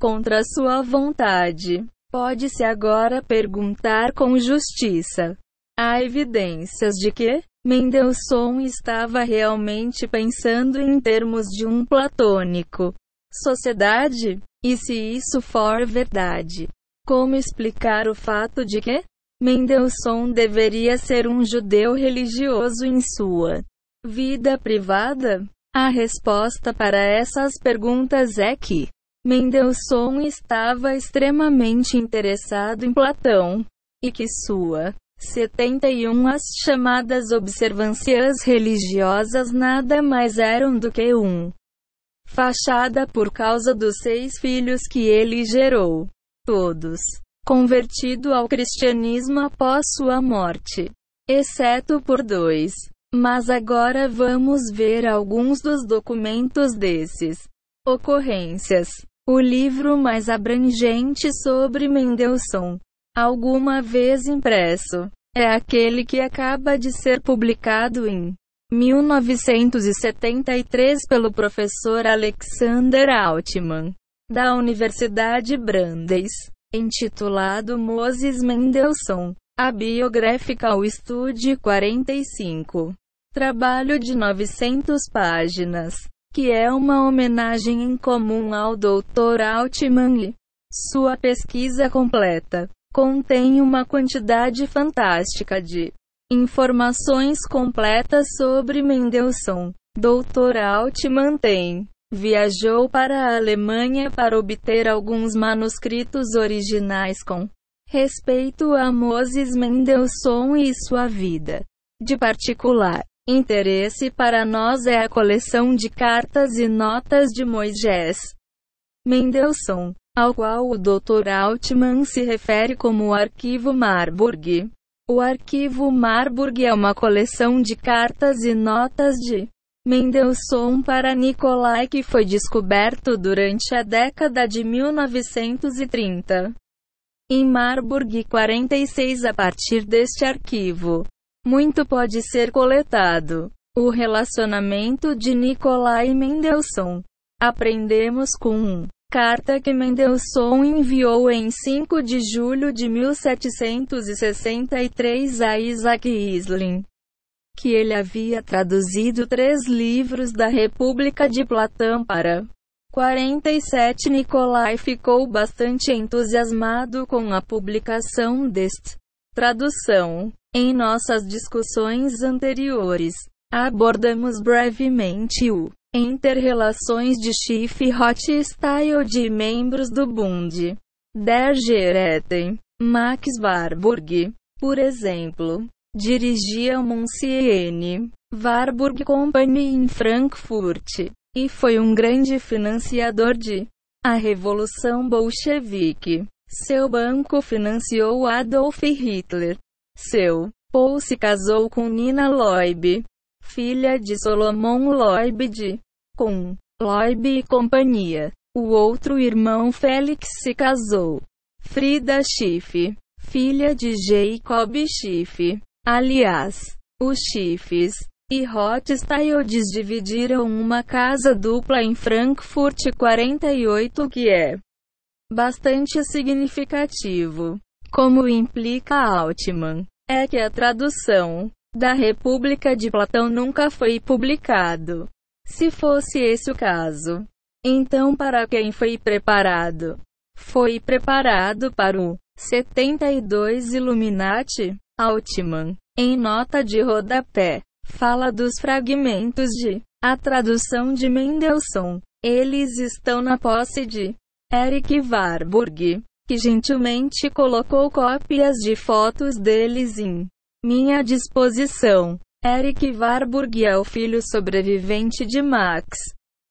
contra sua vontade. Pode-se agora perguntar com justiça: há evidências de que Mendelssohn estava realmente pensando em termos de um platônico sociedade? E se isso for verdade, como explicar o fato de que Mendelssohn deveria ser um judeu religioso em sua vida privada? A resposta para essas perguntas é que Mendelssohn estava extremamente interessado em Platão e que sua 71 as chamadas observâncias religiosas nada mais eram do que um fachada por causa dos seis filhos que ele gerou. Todos convertido ao cristianismo após sua morte, exceto por dois. Mas agora vamos ver alguns dos documentos desses ocorrências. O livro mais abrangente sobre Mendelssohn, alguma vez impresso, é aquele que acaba de ser publicado em 1973 pelo professor Alexander Altman, da Universidade Brandeis intitulado Moses Mendelssohn, a Biographical Study 45. Trabalho de 900 páginas, que é uma homenagem em comum ao Dr. Altman. Sua pesquisa completa contém uma quantidade fantástica de informações completas sobre Mendelssohn. Dr. Altman tem Viajou para a Alemanha para obter alguns manuscritos originais com respeito a Moses Mendelssohn e sua vida. De particular interesse para nós é a coleção de cartas e notas de Moisés Mendelssohn, ao qual o Dr. Altman se refere como o Arquivo Marburg. O Arquivo Marburg é uma coleção de cartas e notas de Mendelssohn para Nicolai que foi descoberto durante a década de 1930. Em Marburg 46 a partir deste arquivo, muito pode ser coletado. O relacionamento de Nicolai e Mendelssohn. Aprendemos com carta que Mendelssohn enviou em 5 de julho de 1763 a Isaac Isling que ele havia traduzido três livros da República de Platão para 47. Nicolai ficou bastante entusiasmado com a publicação deste tradução. Em nossas discussões anteriores, abordamos brevemente o interrelações de Schiff e Rothschild de membros do Bund. der Gereten, Max Warburg, por exemplo, dirigia o Monsienne Warburg Company em Frankfurt, e foi um grande financiador de a Revolução Bolchevique. Seu banco financiou Adolf Hitler. Seu Paul se casou com Nina Loib, filha de Solomon Loib de com Loib e companhia. O outro irmão Félix se casou. Frida Schiff, filha de Jacob Schiff. Aliás, os Schiffs e Rothschilds dividiram uma casa dupla em Frankfurt 48 que é bastante significativo. Como implica Altman, é que a tradução da República de Platão nunca foi publicado. Se fosse esse o caso, então para quem foi preparado? Foi preparado para o 72 Illuminati? Altman, em nota de rodapé, fala dos fragmentos de a tradução de Mendelssohn. Eles estão na posse de Eric Warburg, que gentilmente colocou cópias de fotos deles em minha disposição. Eric Warburg é o filho sobrevivente de Max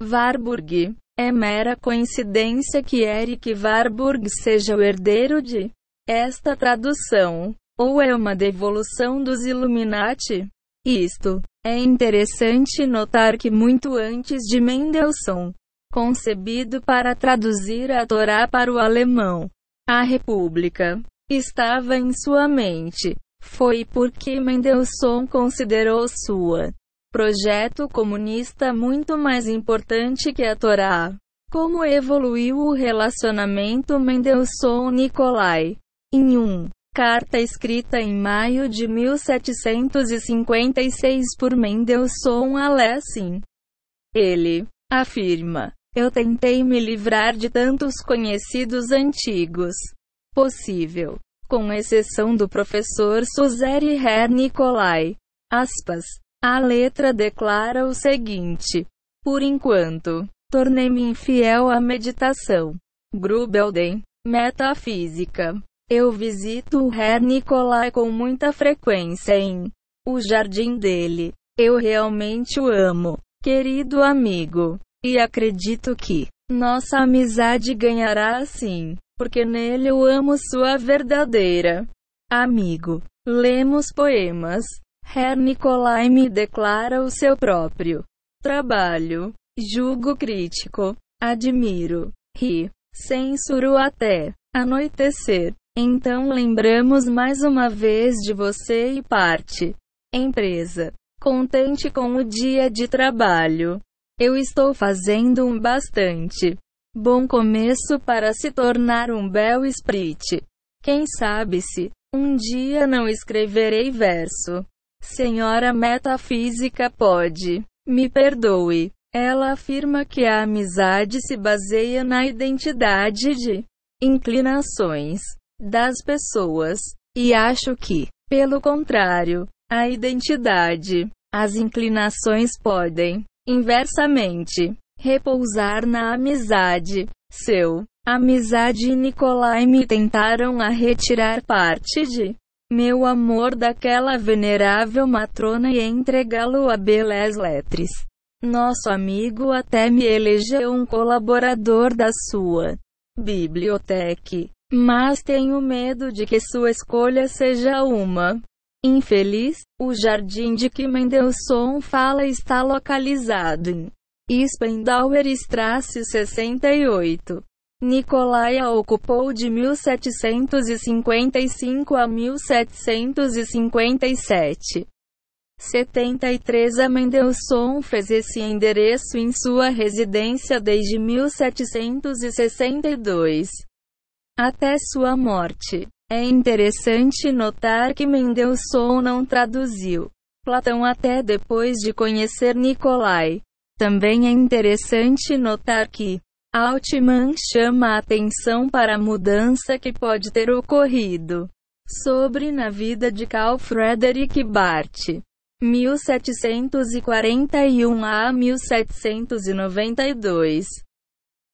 Warburg. É mera coincidência que Eric Warburg seja o herdeiro de esta tradução, ou é uma devolução dos Illuminati? Isto é interessante notar que muito antes de Mendelssohn, concebido para traduzir a Torá para o alemão, a República estava em sua mente. Foi porque Mendelssohn considerou sua projeto comunista muito mais importante que a Torá. Como evoluiu o relacionamento Mendelssohn-Nicolai? Em um carta escrita em maio de 1756 por Mendelssohn a Lessing, ele afirma: eu tentei me livrar de tantos conhecidos antigos possível, com exceção do professor Suzeri Herr Nicolai. Aspas. A letra declara o seguinte: Por enquanto, tornei-me infiel à meditação. Grubelden, Metafísica. Eu visito o Herr Nicolai com muita frequência em o jardim dele. Eu realmente o amo, querido amigo. E acredito que nossa amizade ganhará assim, porque nele eu amo sua verdadeira amigo. Lemos poemas. Herr Nicolai me declara o seu próprio trabalho. Julgo crítico. Admiro. Ri. Censuro até anoitecer. Então lembramos mais uma vez de você e parte. Empresa. Contente com o dia de trabalho. Eu estou fazendo um bastante bom começo para se tornar um bel esprit. Quem sabe se um dia não escreverei verso. Senhora metafísica pode, me perdoe. Ela afirma que a amizade se baseia na identidade de inclinações das pessoas. E acho que, pelo contrário, a identidade, as inclinações podem Inversamente, repousar na amizade. Seu amizade e Nicolai me tentaram a retirar parte de meu amor daquela venerável matrona e entregá-lo a Belas Lettres. Nosso amigo até me elegeu um colaborador da sua biblioteca, mas tenho medo de que sua escolha seja uma Infeliz, o jardim de que Mendelssohn fala está localizado em Spandauer Strasse 68. Nicolai a ocupou de 1755 a 1757. 73 A Mendelssohn fez esse endereço em sua residência desde 1762 até sua morte. É interessante notar que Mendelssohn não traduziu Platão até depois de conhecer Nicolai. Também é interessante notar que Altman chama a atenção para a mudança que pode ter ocorrido sobre na vida de Carl Friedrich Barth. 1741 a 1792,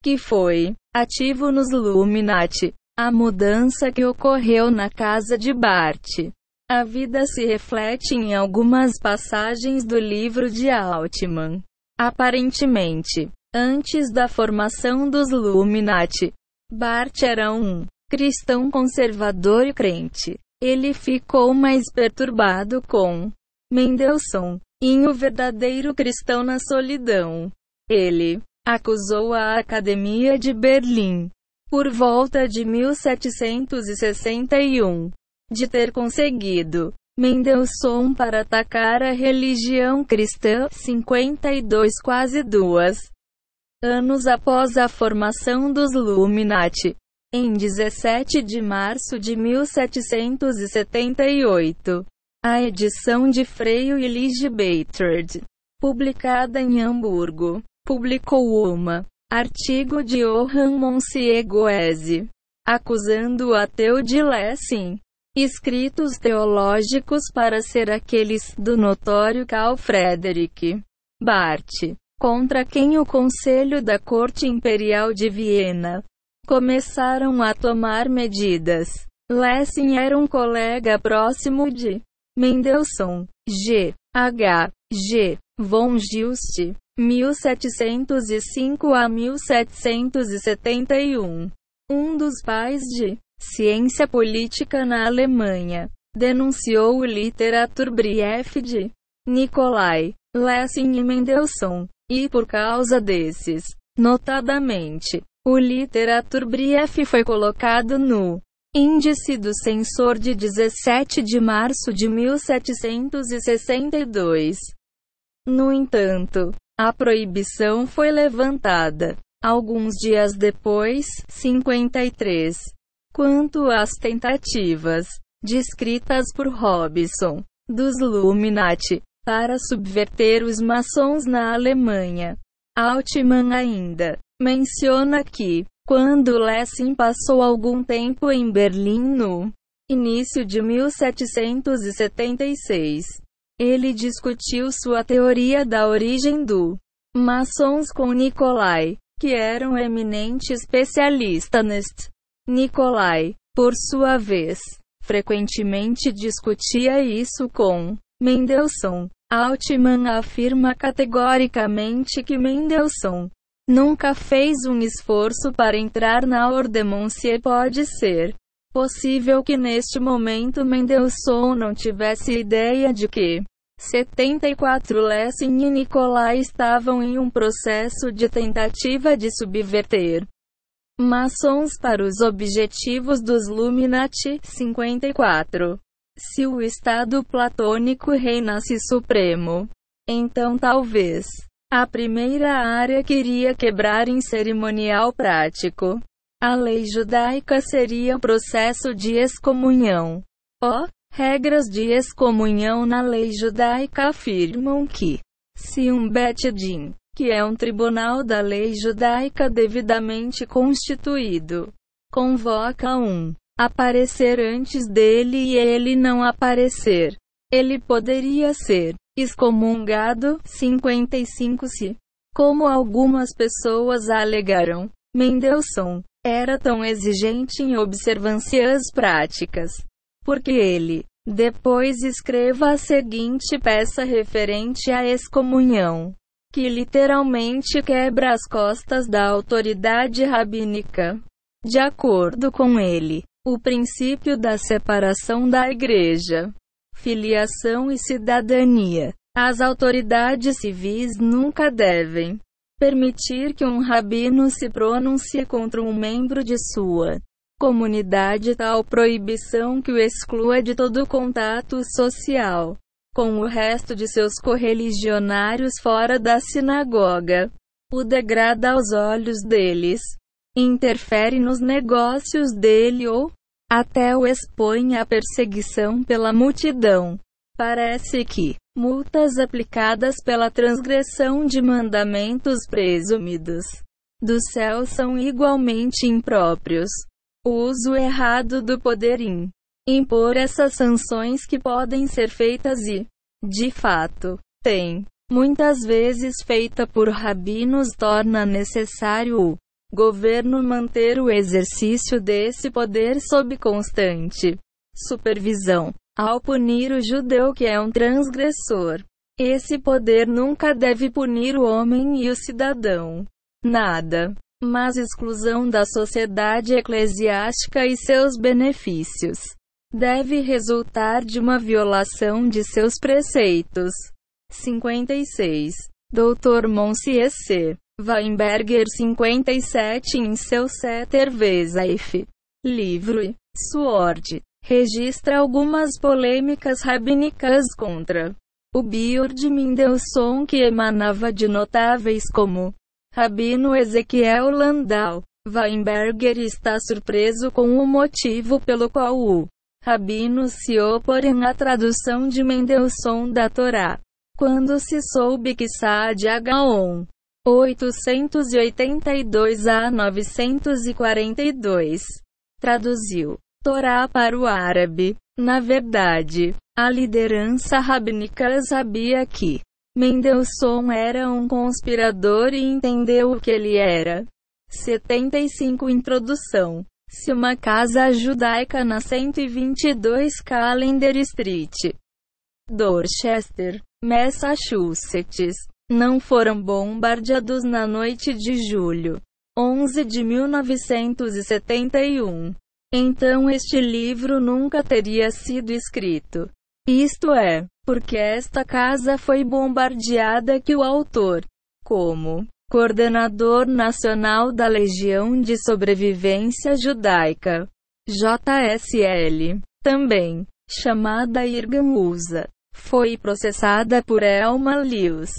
que foi ativo nos Illuminati a mudança que ocorreu na casa de Bart. A vida se reflete em algumas passagens do livro de Altman. Aparentemente, antes da formação dos Illuminati, Bart era um cristão conservador e crente. Ele ficou mais perturbado com Mendelssohn, e o verdadeiro cristão na solidão. Ele acusou a Academia de Berlim, por volta de 1761, de ter conseguido Mendelssohn para atacar a religião cristã 52 quase duas anos após a formação dos Illuminati. Em 17 de março de 1778, a edição de Freio e Beitred, publicada em Hamburgo, publicou uma artigo de Johann Monsieur Goese, acusando o ateu de Lessing, escritos teológicos para ser aqueles do notório Carl Friedrich Barth, contra quem o Conselho da Corte Imperial de Viena começaram a tomar medidas. Lessing era um colega próximo de Mendelssohn, G. H. G. von Gilst, 1705 a 1771. Um dos pais de ciência política na Alemanha, denunciou o Literaturbrief de Nikolai Lessing e Mendelssohn, e por causa desses, notadamente, o Literaturbrief foi colocado no Índice do Censor de 17 de março de 1762. No entanto, a proibição foi levantada alguns dias depois, 53. Quanto às tentativas descritas por Robson dos Illuminati para subverter os maçons na Alemanha, Altman ainda menciona que, quando Lessing passou algum tempo em Berlim no início de 1776, ele discutiu sua teoria da origem do maçons com Nicolai, que era um eminente especialista neste. Nicolai, por sua vez, frequentemente discutia isso com Mendelssohn. Altman afirma categoricamente que Mendelssohn nunca fez um esforço para entrar na Ordemoncie. Pode ser possível que neste momento Mendelssohn não tivesse ideia de que 74 Lessing e Nicolai estavam em um processo de tentativa de subverter maçons para os objetivos dos Illuminati. 54. Se o estado platônico reinasse supremo, então talvez a primeira área queria quebrar em cerimonial prático. A lei judaica seria o processo de excomunhão. Oh, regras de excomunhão na lei judaica afirmam que, se um Bet Din, que é um tribunal da lei judaica devidamente constituído, convoca um aparecer antes dele e ele não aparecer, ele poderia ser excomungado. 55 Se, como algumas pessoas alegaram, Mendelssohn era tão exigente em observâncias práticas, porque ele depois escreva a seguinte peça referente à excomunhão, que literalmente quebra as costas da autoridade rabínica. De acordo com ele, o princípio da separação da igreja filiação e cidadania. As autoridades civis nunca devem permitir que um rabino se pronuncie contra um membro de sua comunidade, tal proibição que o exclua de todo contato social com o resto de seus correligionários fora da sinagoga. O degrada aos olhos deles, interfere nos negócios dele ou até o expõe à perseguição pela multidão. Parece que multas aplicadas pela transgressão de mandamentos presumidos do céu são igualmente impróprios. O uso errado do poder em impor essas sanções que podem ser feitas e, de fato, tem muitas vezes feita por rabinos torna necessário o governo manter o exercício desse poder sob constante supervisão, ao punir o judeu que é um transgressor. Esse poder nunca deve punir o homem e o cidadão. Nada. Mas exclusão da sociedade eclesiástica e seus benefícios deve resultar de uma violação de seus preceitos. 56. Dr. Monsieur C. Weinberger 57 em seu Setter Vesaif. Livro e Sword registra algumas polêmicas rabínicas contra o Bior de Mendelssohn que emanava de notáveis como Rabino Ezequiel Landau. Weinberger está surpreso com o motivo pelo qual o Rabino se opõe à tradução de Mendelssohn da Torá. Quando se soube que Saad Gaon 882 a 942 traduziu Torá para o árabe. Na verdade, a liderança rabínica sabia que Mendelssohn era um conspirador e entendeu o que ele era. 75 Introdução Se uma casa judaica na 122 Calendar Street, Dorchester, Massachusetts, não foram bombardeados na noite de julho 11 de 1971. Então este livro nunca teria sido escrito. Isto é, porque esta casa foi bombardeada que o autor, como coordenador nacional da Legião de Sobrevivência Judaica, JSL, também chamada Irgan Usa, foi processada por Elma Lewis,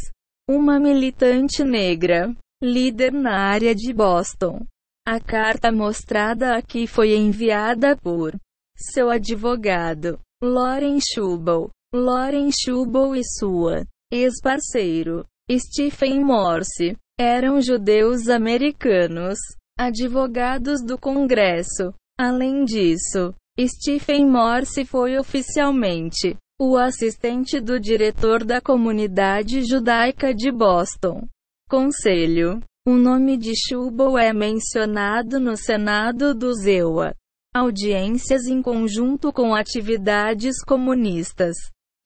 uma militante negra, líder na área de Boston. A carta mostrada aqui foi enviada por seu advogado, Lauren Schubel. Lauren Schubel e sua ex-parceiro, Stephen Morse, eram judeus americanos, advogados do Congresso. Além disso, Stephen Morse foi oficialmente o assistente do diretor da comunidade judaica de Boston. Conselho. O nome de Schubel é mencionado no Senado do Zewa. Audiências em conjunto com atividades comunistas.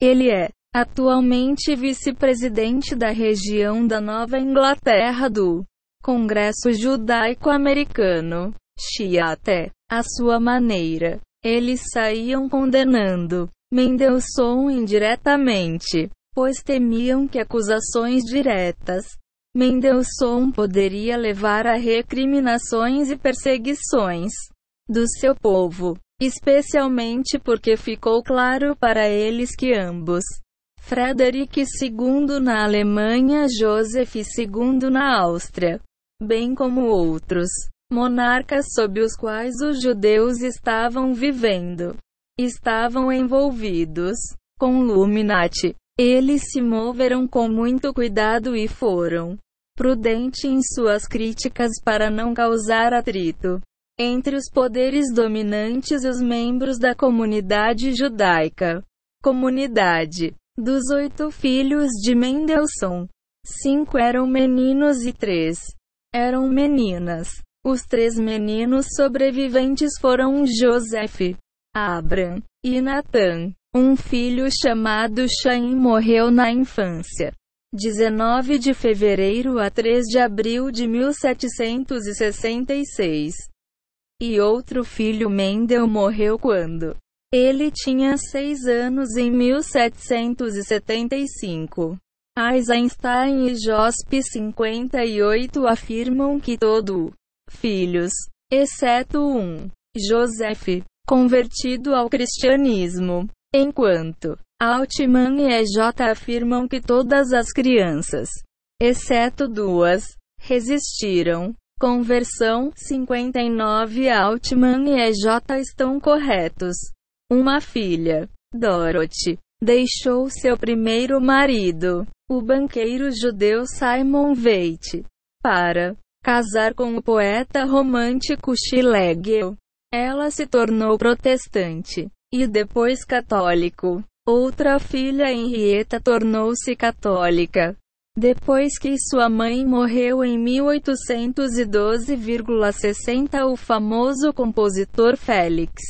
Ele é, atualmente, vice-presidente da região da Nova Inglaterra do Congresso Judaico-Americano. Chiaté, à sua maneira. Eles saíam condenando Mendelssohn indiretamente, pois temiam que acusações diretas Mendelssohn poderia levar a recriminações e perseguições do seu povo, especialmente porque ficou claro para eles que ambos, Frederick II na Alemanha, Joseph II na Áustria, bem como outros monarcas sob os quais os judeus estavam vivendo, estavam envolvidos com Luminati. Eles se moveram com muito cuidado e foram prudentes em suas críticas para não causar atrito entre os poderes dominantes e os membros da comunidade judaica. Comunidade dos oito filhos de Mendelssohn, cinco eram meninos e três eram meninas. Os três meninos sobreviventes foram Joseph, Abram e Nathan. Um filho chamado Chaim morreu na infância. 19 de fevereiro a 3 de abril de 1766. E outro filho Mendel morreu quando ele tinha seis anos em 1775. Eisenstein e Josp 58 afirmam que todo filhos, exceto um, Joseph, convertido ao cristianismo, Enquanto Altman e EJ afirmam que todas as crianças, exceto duas, resistiram. Conversão 59 Altman e EJ estão corretos. Uma filha, Dorothy, deixou seu primeiro marido, o banqueiro judeu Simon Veit, para casar com o poeta romântico Schlegel. Ela se tornou protestante e depois católico. Outra filha Henrietta tornou-se católica. Depois que sua mãe morreu em 1812,60 o famoso compositor Félix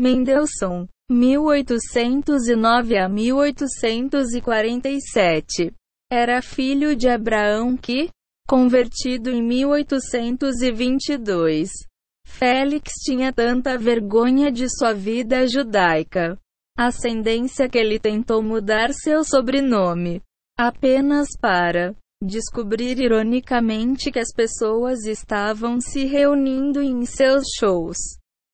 Mendelssohn, 1809 a 1847, era filho de Abraão que, convertido em 1822, Félix tinha tanta vergonha de sua vida judaica, ascendência que ele tentou mudar seu sobrenome, apenas para descobrir ironicamente que as pessoas estavam se reunindo em seus shows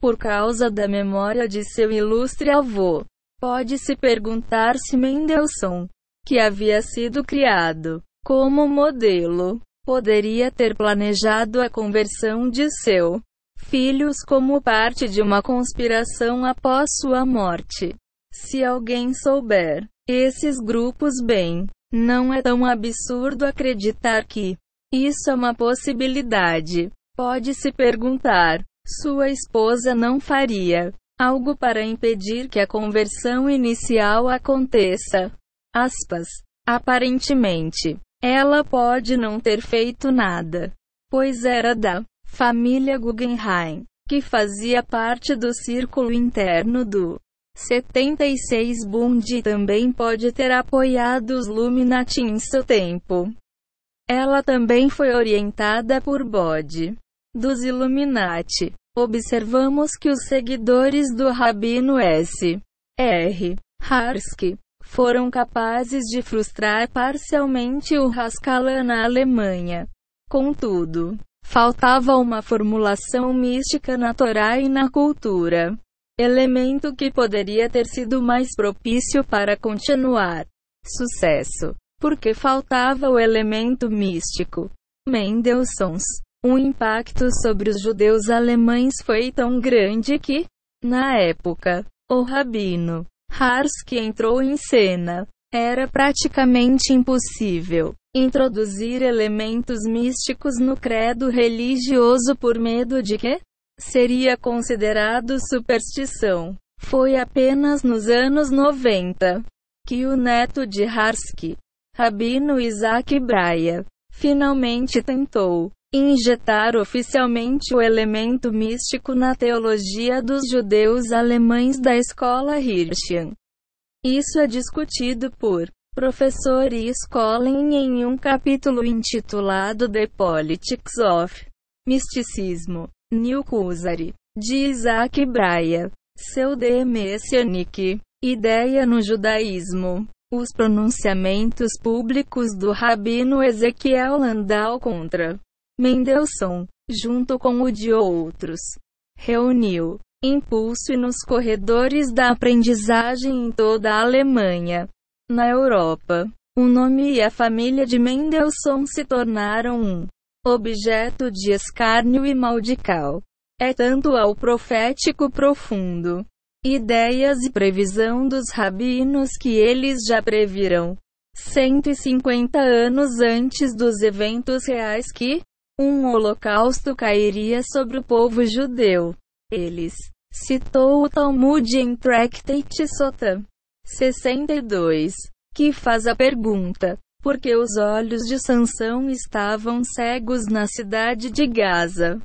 por causa da memória de seu ilustre avô. Pode-se perguntar se Mendelssohn, que havia sido criado como modelo, poderia ter planejado a conversão de seu filhos como parte de uma conspiração após sua morte. Se alguém souber esses grupos bem, não é tão absurdo acreditar que isso é uma possibilidade. Pode-se perguntar: sua esposa não faria algo para impedir que a conversão inicial aconteça? Aspas. Aparentemente, ela pode não ter feito nada, pois era da família Guggenheim, que fazia parte do círculo interno do 76 Bund também pode ter apoiado os Illuminati em seu tempo. Ela também foi orientada por Bode dos Illuminati. Observamos que os seguidores do Rabino S. R. Harsky foram capazes de frustrar parcialmente o Haskalah na Alemanha. Contudo, faltava uma formulação mística na Torá e na cultura, elemento que poderia ter sido mais propício para continuar sucesso, porque faltava o elemento místico. Mendelssohns o impacto sobre os judeus alemães foi tão grande que, na época, o rabino Harsky entrou em cena. Era praticamente impossível introduzir elementos místicos no credo religioso por medo de que seria considerado superstição. Foi apenas nos anos 90 que o neto de Harsky, Rabino Isaac Braia, finalmente tentou injetar oficialmente o elemento místico na teologia dos judeus alemães da escola Hirschian. Isso é discutido por professor Skolin em um capítulo intitulado The Politics of Mysticism, New Kuzari, de Isaac Braia. Seu de Messianic, Ideia no Judaísmo. Os pronunciamentos públicos do Rabino Ezequiel Landau contra Mendelssohn, junto com o de outros, reuniu impulso nos corredores da aprendizagem em toda a Alemanha. Na Europa, o nome e a família de Mendelssohn se tornaram um objeto de escárnio e maldical. É tanto ao profético profundo, ideias e previsão dos rabinos que eles já previram 150 anos antes dos eventos reais que, um holocausto cairia sobre o povo judeu. Eles citou o Talmud em Tractate Sota 62, que faz a pergunta: por que os olhos de Sansão estavam cegos na cidade de Gaza?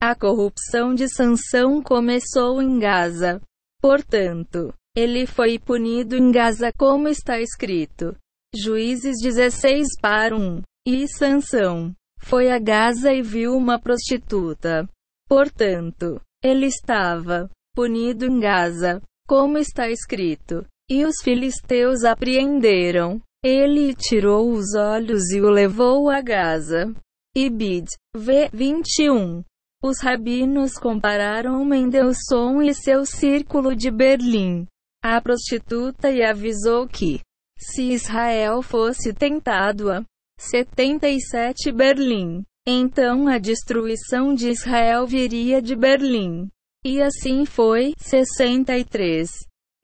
A corrupção de Sansão começou em Gaza. Portanto, ele foi punido em Gaza como está escrito. Juízes 16 para 1. E Sansão foi a Gaza e viu uma prostituta. Portanto, ele estava punido em Gaza, como está escrito. E os filisteus apreenderam. Ele tirou os olhos e o levou a Gaza. Ibid, v. 21. Os rabinos compararam Mendelssohn e seu círculo de Berlim à prostituta e avisou que, se Israel fosse tentado a 77 Berlim. Então a destruição de Israel viria de Berlim. E assim foi. 63.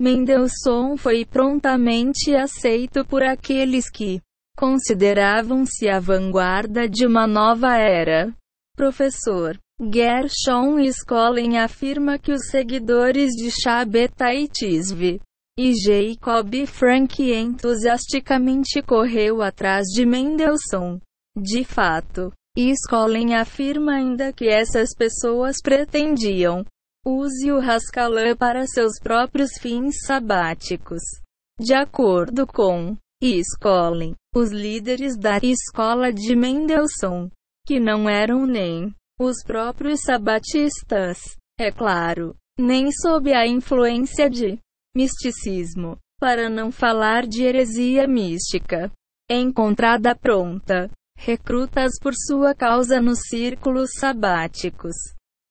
Mendelssohn foi prontamente aceito por aqueles que consideravam-se a vanguarda de uma nova era. Professor Gershon Skolin afirma que os seguidores de Shabbatai Tzvi E Jacob Frank entusiasticamente correu atrás de Mendelssohn. De fato, Skolin afirma ainda que essas pessoas pretendiam use o Haskalah para seus próprios fins sabáticos. De acordo com Skolin, os líderes da escola de Mendelssohn, que não eram nem os próprios sabatistas, é claro, nem sob a influência de misticismo, para não falar de heresia mística, encontrada pronta, recrutas por sua causa nos círculos sabáticos,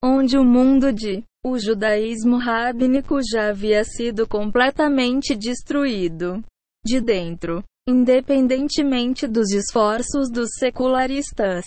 onde o mundo de o judaísmo rabínico já havia sido completamente destruído de dentro, independentemente dos esforços dos secularistas.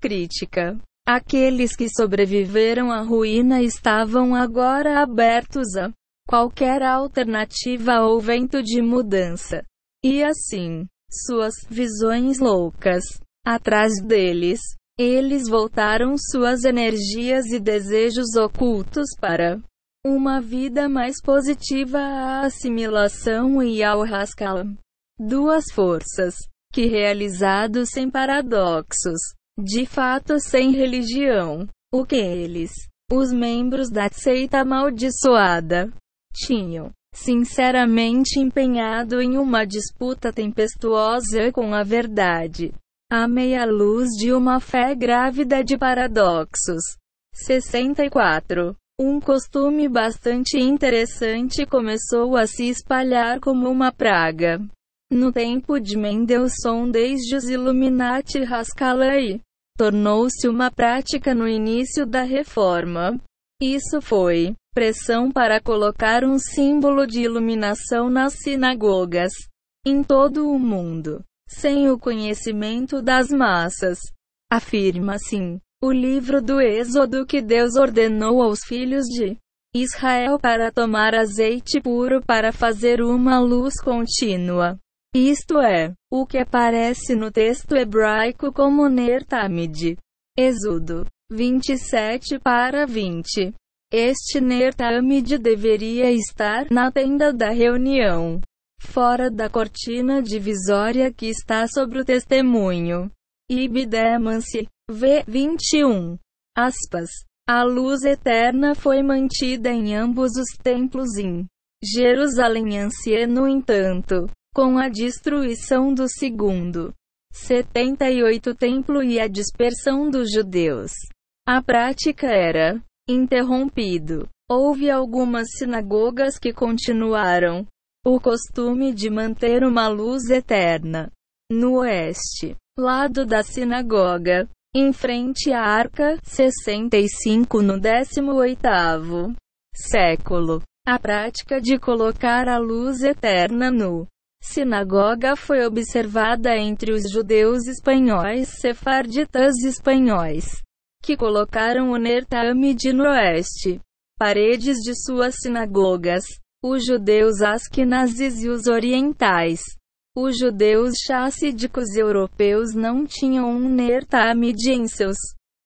Crítica Aqueles que sobreviveram à ruína estavam agora abertos a qualquer alternativa ou vento de mudança. E assim, suas visões loucas, atrás deles, eles voltaram suas energias e desejos ocultos para uma vida mais positiva à assimilação e ao Haskalah. Duas forças, que realizados sem paradoxos, de fato sem religião. O que eles, os membros da seita amaldiçoada, tinham sinceramente empenhado em uma disputa tempestuosa com a verdade, à meia-luz de uma fé grávida de paradoxos. 64. Um costume bastante interessante começou a se espalhar como uma praga. No tempo de Mendelssohn desde os Illuminati Haskalah tornou-se uma prática no início da reforma. Isso foi pressão para colocar um símbolo de iluminação nas sinagogas em todo o mundo, sem o conhecimento das massas. Afirma assim o livro do Êxodo que Deus ordenou aos filhos de Israel para tomar azeite puro para fazer uma luz contínua. Isto é, o que aparece no texto hebraico como Ner Tamid. Êxodo 27 para 20. Este Ner Tamid deveria estar na tenda da reunião, fora da cortina divisória que está sobre o testemunho. Ibidemance, v 21. Aspas. A luz eterna foi mantida em ambos os templos em Jerusalém anciã, no entanto, com a destruição do segundo 78 templo e a dispersão dos judeus. A prática era interrompido. Houve algumas sinagogas que continuaram o costume de manter uma luz eterna. No oeste, lado da sinagoga, em frente à arca, 65 no 18º século, a prática de colocar a luz eterna no sinagoga foi observada entre os judeus espanhóis sefarditas espanhóis, que colocaram o Nertamid no oeste, paredes de suas sinagogas, os judeus askenazes e os orientais. Os judeus chassídicos europeus não tinham um Nertamid em seus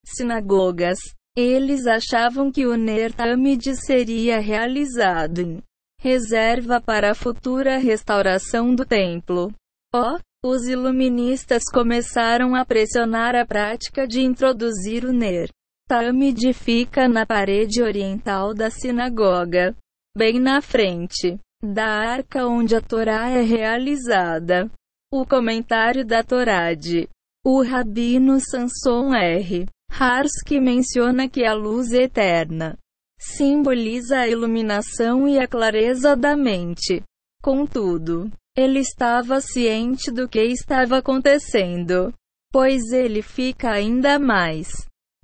sinagogas. Eles achavam que o Nertamid seria realizado em reserva para a futura restauração do templo. Oh, os iluministas começaram a pressionar a prática de introduzir o Ner. Talmud fica na parede oriental da sinagoga, bem na frente da arca onde a Torá é realizada. O comentário da Torá de o rabino Sanson R. Harsky menciona que a luz eterna simboliza a iluminação e a clareza da mente. Contudo, ele estava ciente do que estava acontecendo, pois ele fica ainda mais.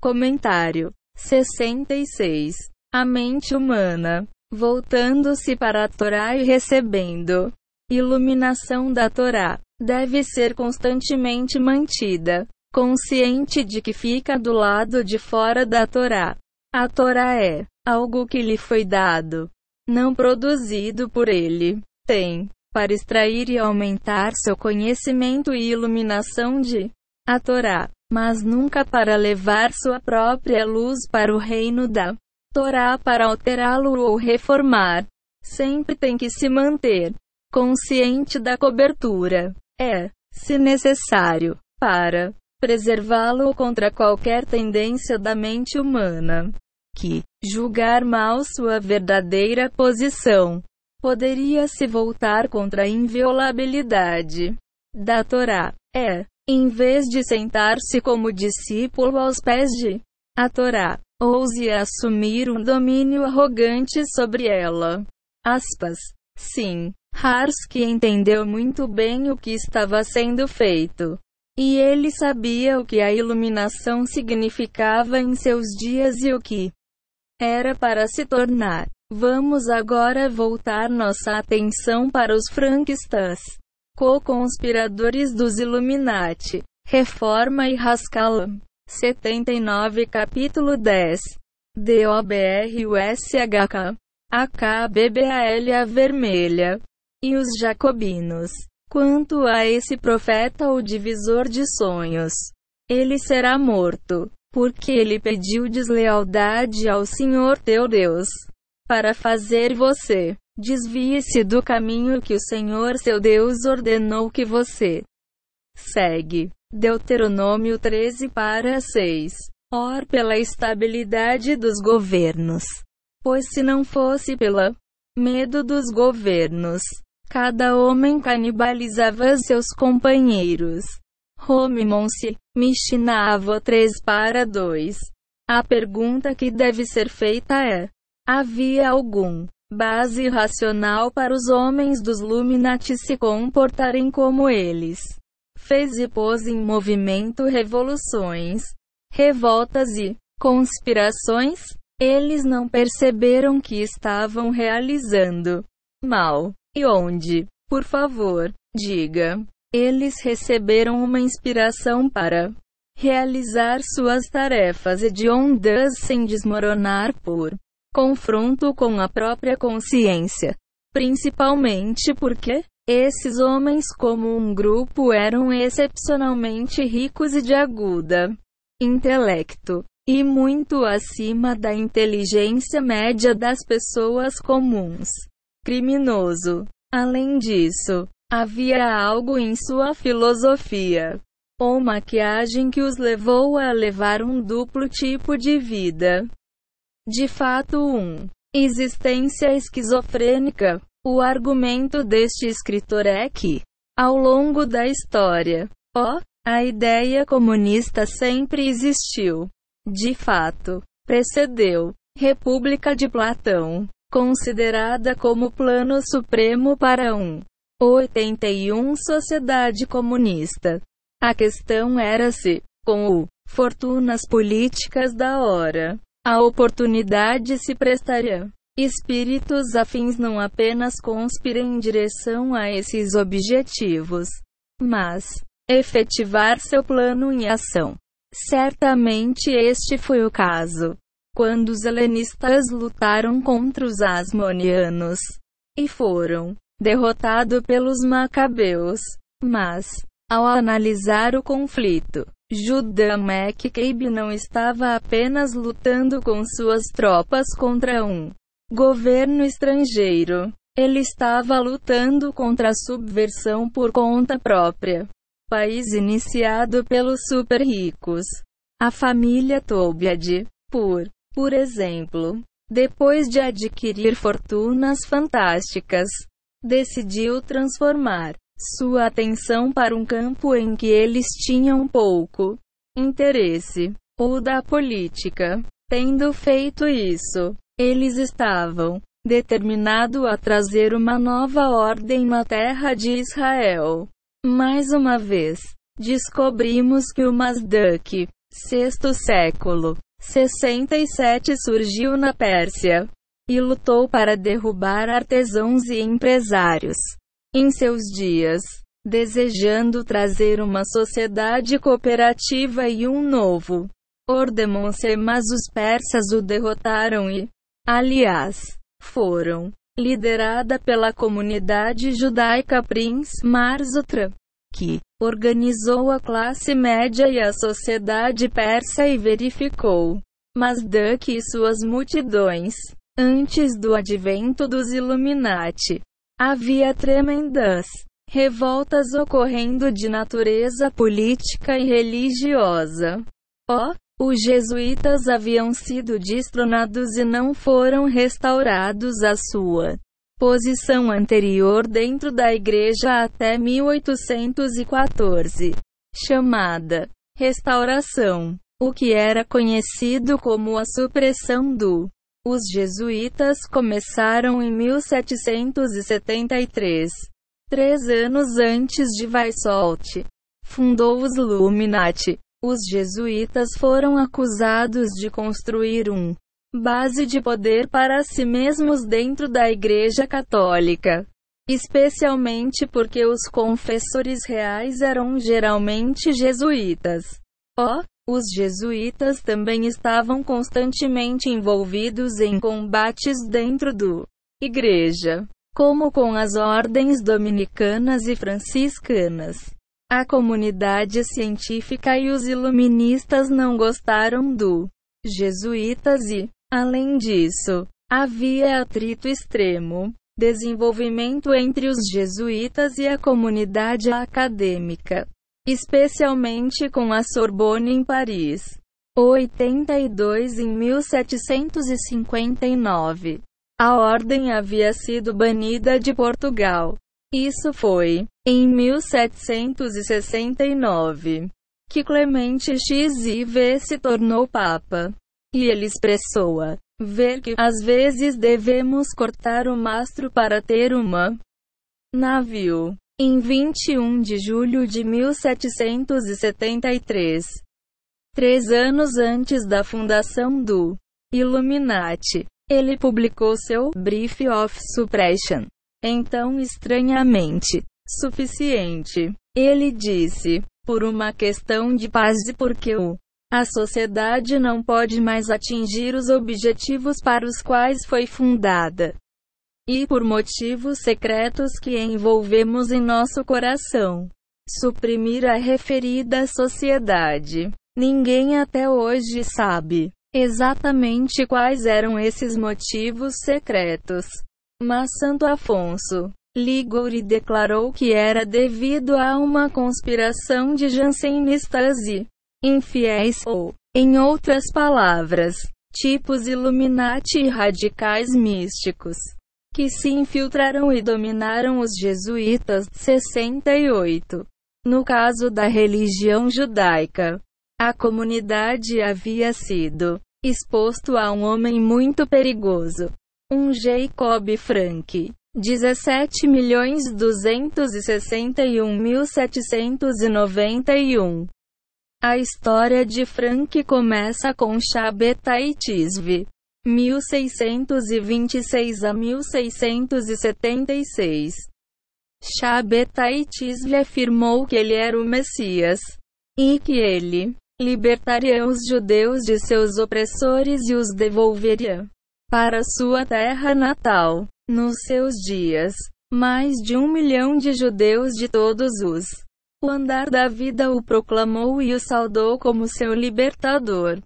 Comentário 66. A mente humana, voltando-se para a Torá e recebendo iluminação da Torá, deve ser constantemente mantida, consciente de que fica do lado de fora da Torá. A Torá é algo que lhe foi dado, não produzido por ele. Tem, para extrair e aumentar seu conhecimento e iluminação de a Torá, mas nunca para levar sua própria luz para o reino da Torá para alterá-lo ou reformar sempre tem que se manter consciente da cobertura. É, se necessário, para preservá-lo contra qualquer tendência da mente humana que julgar mal sua verdadeira posição poderia se voltar contra a inviolabilidade da Torá. É, em vez de sentar-se como discípulo aos pés de a Torá, ouse assumir um domínio arrogante sobre ela. Aspas. Sim, Harsky entendeu muito bem o que estava sendo feito. E ele sabia o que a iluminação significava em seus dias e o que era para se tornar. Vamos agora voltar nossa atenção para os franquistas, co-conspiradores dos Illuminati, Reforma e Rascalam. 79 Capítulo 10 DOBRUSHK AKBBAL a vermelha e os jacobinos. Quanto a esse profeta o divisor de sonhos, ele será morto, porque ele pediu deslealdade ao Senhor teu Deus, para fazer você desvie-se do caminho que o Senhor seu Deus ordenou que você segue. Deuteronômio 13 para 6. Or pela estabilidade dos governos. Pois se não fosse pela medo dos governos, cada homem canibalizava seus companheiros. Romimonse, Mishnah 3 para 2. A pergunta que deve ser feita é: havia algum base racional para os homens dos Luminati se comportarem como eles? Fez e pôs em movimento revoluções, revoltas e conspirações, eles não perceberam que estavam realizando mal. E onde? Por favor, diga. Eles receberam uma inspiração para realizar suas tarefas hediondas sem desmoronar por confronto com a própria consciência. Principalmente porque esses homens, como um grupo, eram excepcionalmente ricos e de aguda intelecto, e muito acima da inteligência média das pessoas comuns. Criminoso. Além disso, havia algo em sua filosofia ou maquiagem que os levou a levar um duplo tipo de vida. De fato, um existência esquizofrênica, o argumento deste escritor é que, ao longo da história, ó, a ideia comunista sempre existiu. De fato, precedeu República de Platão, considerada como plano supremo para um 81 sociedade comunista. A questão era se, com o fortunas políticas da hora, a oportunidade se prestaria Espíritos afins não apenas conspirem em direção a esses objetivos, mas efetivar seu plano em ação. Certamente este foi o caso quando os helenistas lutaram contra os asmonianos e foram derrotados pelos macabeus. Mas, ao analisar o conflito, Judá Maccabe não estava apenas lutando com suas tropas contra um governo estrangeiro. Ele estava lutando contra a subversão por conta própria. País iniciado pelos super ricos. A família Tobiad, por, por exemplo, depois de adquirir fortunas fantásticas, decidiu transformar sua atenção para um campo em que eles tinham pouco interesse, ou da política. Tendo feito isso, eles estavam determinados a trazer uma nova ordem na terra de Israel. Mais uma vez, descobrimos que o Mazduk, sexto século, 67 surgiu na Pérsia e lutou para derrubar artesãos e empresários. Em seus dias, desejando trazer uma sociedade cooperativa e um novo ordemonse, mas os persas o derrotaram e, aliás, foram liderada pela comunidade judaica Prince Marzutra, que organizou a classe média e a sociedade persa e verificou Masdaq e suas multidões Antes do advento dos Illuminati, havia tremendas revoltas ocorrendo de natureza política e religiosa. Oh, os jesuítas haviam sido destronados e não foram restaurados à sua posição anterior dentro da igreja até 1814, chamada restauração, o que era conhecido como a supressão do. Os jesuítas começaram em 1773, três anos antes de Weishaupt. Fundou os Illuminati. Os jesuítas foram acusados de construir um base de poder para si mesmos dentro da Igreja Católica. Especialmente porque os confessores reais eram geralmente jesuítas. Oh, os jesuítas também estavam constantemente envolvidos em combates dentro do igreja, como com as ordens dominicanas e franciscanas. A comunidade científica e os iluministas não gostaram do jesuítas e, Além disso, havia atrito extremo, desenvolvimento entre os jesuítas e a comunidade acadêmica, especialmente com a Sorbonne em Paris. 82 em 1759. A ordem havia sido banida de Portugal. Isso foi, em 1769, que Clemente XIV se tornou Papa. E ele expressou-a. Ver que, às vezes, devemos cortar o mastro para ter uma navio. Em 21 de julho de 1773, três anos antes da fundação do Illuminati, ele publicou seu Brief of Suppression. Então, estranhamente, suficiente. Ele disse, por uma questão de paz e porque o a sociedade não pode mais atingir os objetivos para os quais foi fundada. E por motivos secretos que envolvemos em nosso coração. Suprimir a referida sociedade. Ninguém até hoje sabe exatamente quais eram esses motivos secretos. Mas Santo Afonso Ligori declarou que era devido a uma conspiração de jansenistas e infiéis ou, em outras palavras, tipos Illuminati e radicais místicos, que se infiltraram e dominaram os jesuítas. 68. No caso da religião judaica, a comunidade havia sido exposto a um homem muito perigoso, um Jacob Frank. 17.261.791 a história de Frank começa com Shabetai Tisve, 1626 a 1676. Shabetai Tisve afirmou que ele era o Messias e que ele libertaria os judeus de seus opressores e os devolveria para sua terra natal. Nos seus dias, mais de um milhão de judeus de todos os o andar da vida o proclamou e o saudou como seu libertador.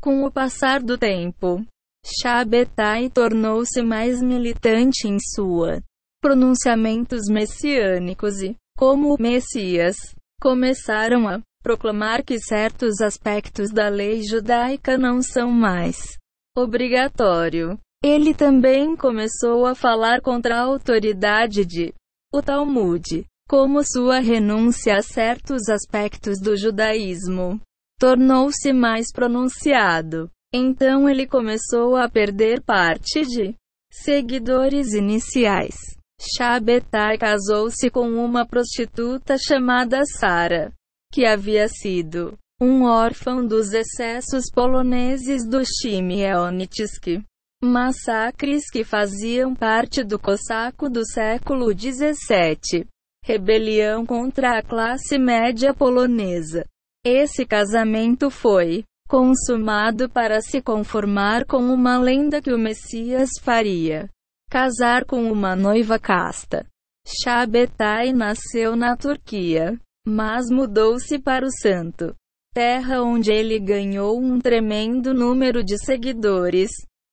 Com o passar do tempo, Shabetai tornou-se mais militante em sua pronunciamentos messiânicos e, como Messias, começaram a proclamar que certos aspectos da lei judaica não são mais obrigatório. Ele também começou a falar contra a autoridade de o Talmud, como sua renúncia a certos aspectos do judaísmo tornou-se mais pronunciado. Então ele começou a perder parte de seguidores iniciais. Shabetai casou-se com uma prostituta chamada Sara, que havia sido um órfão dos excessos poloneses do Chmielnitsk, massacres que faziam parte do cossaco do século 17 rebelião contra a classe média polonesa. Esse casamento foi consumado para se conformar com uma lenda que o Messias faria casar com uma noiva casta. Shabetai nasceu na Turquia, mas mudou-se para o Santo, terra onde ele ganhou um tremendo número de seguidores.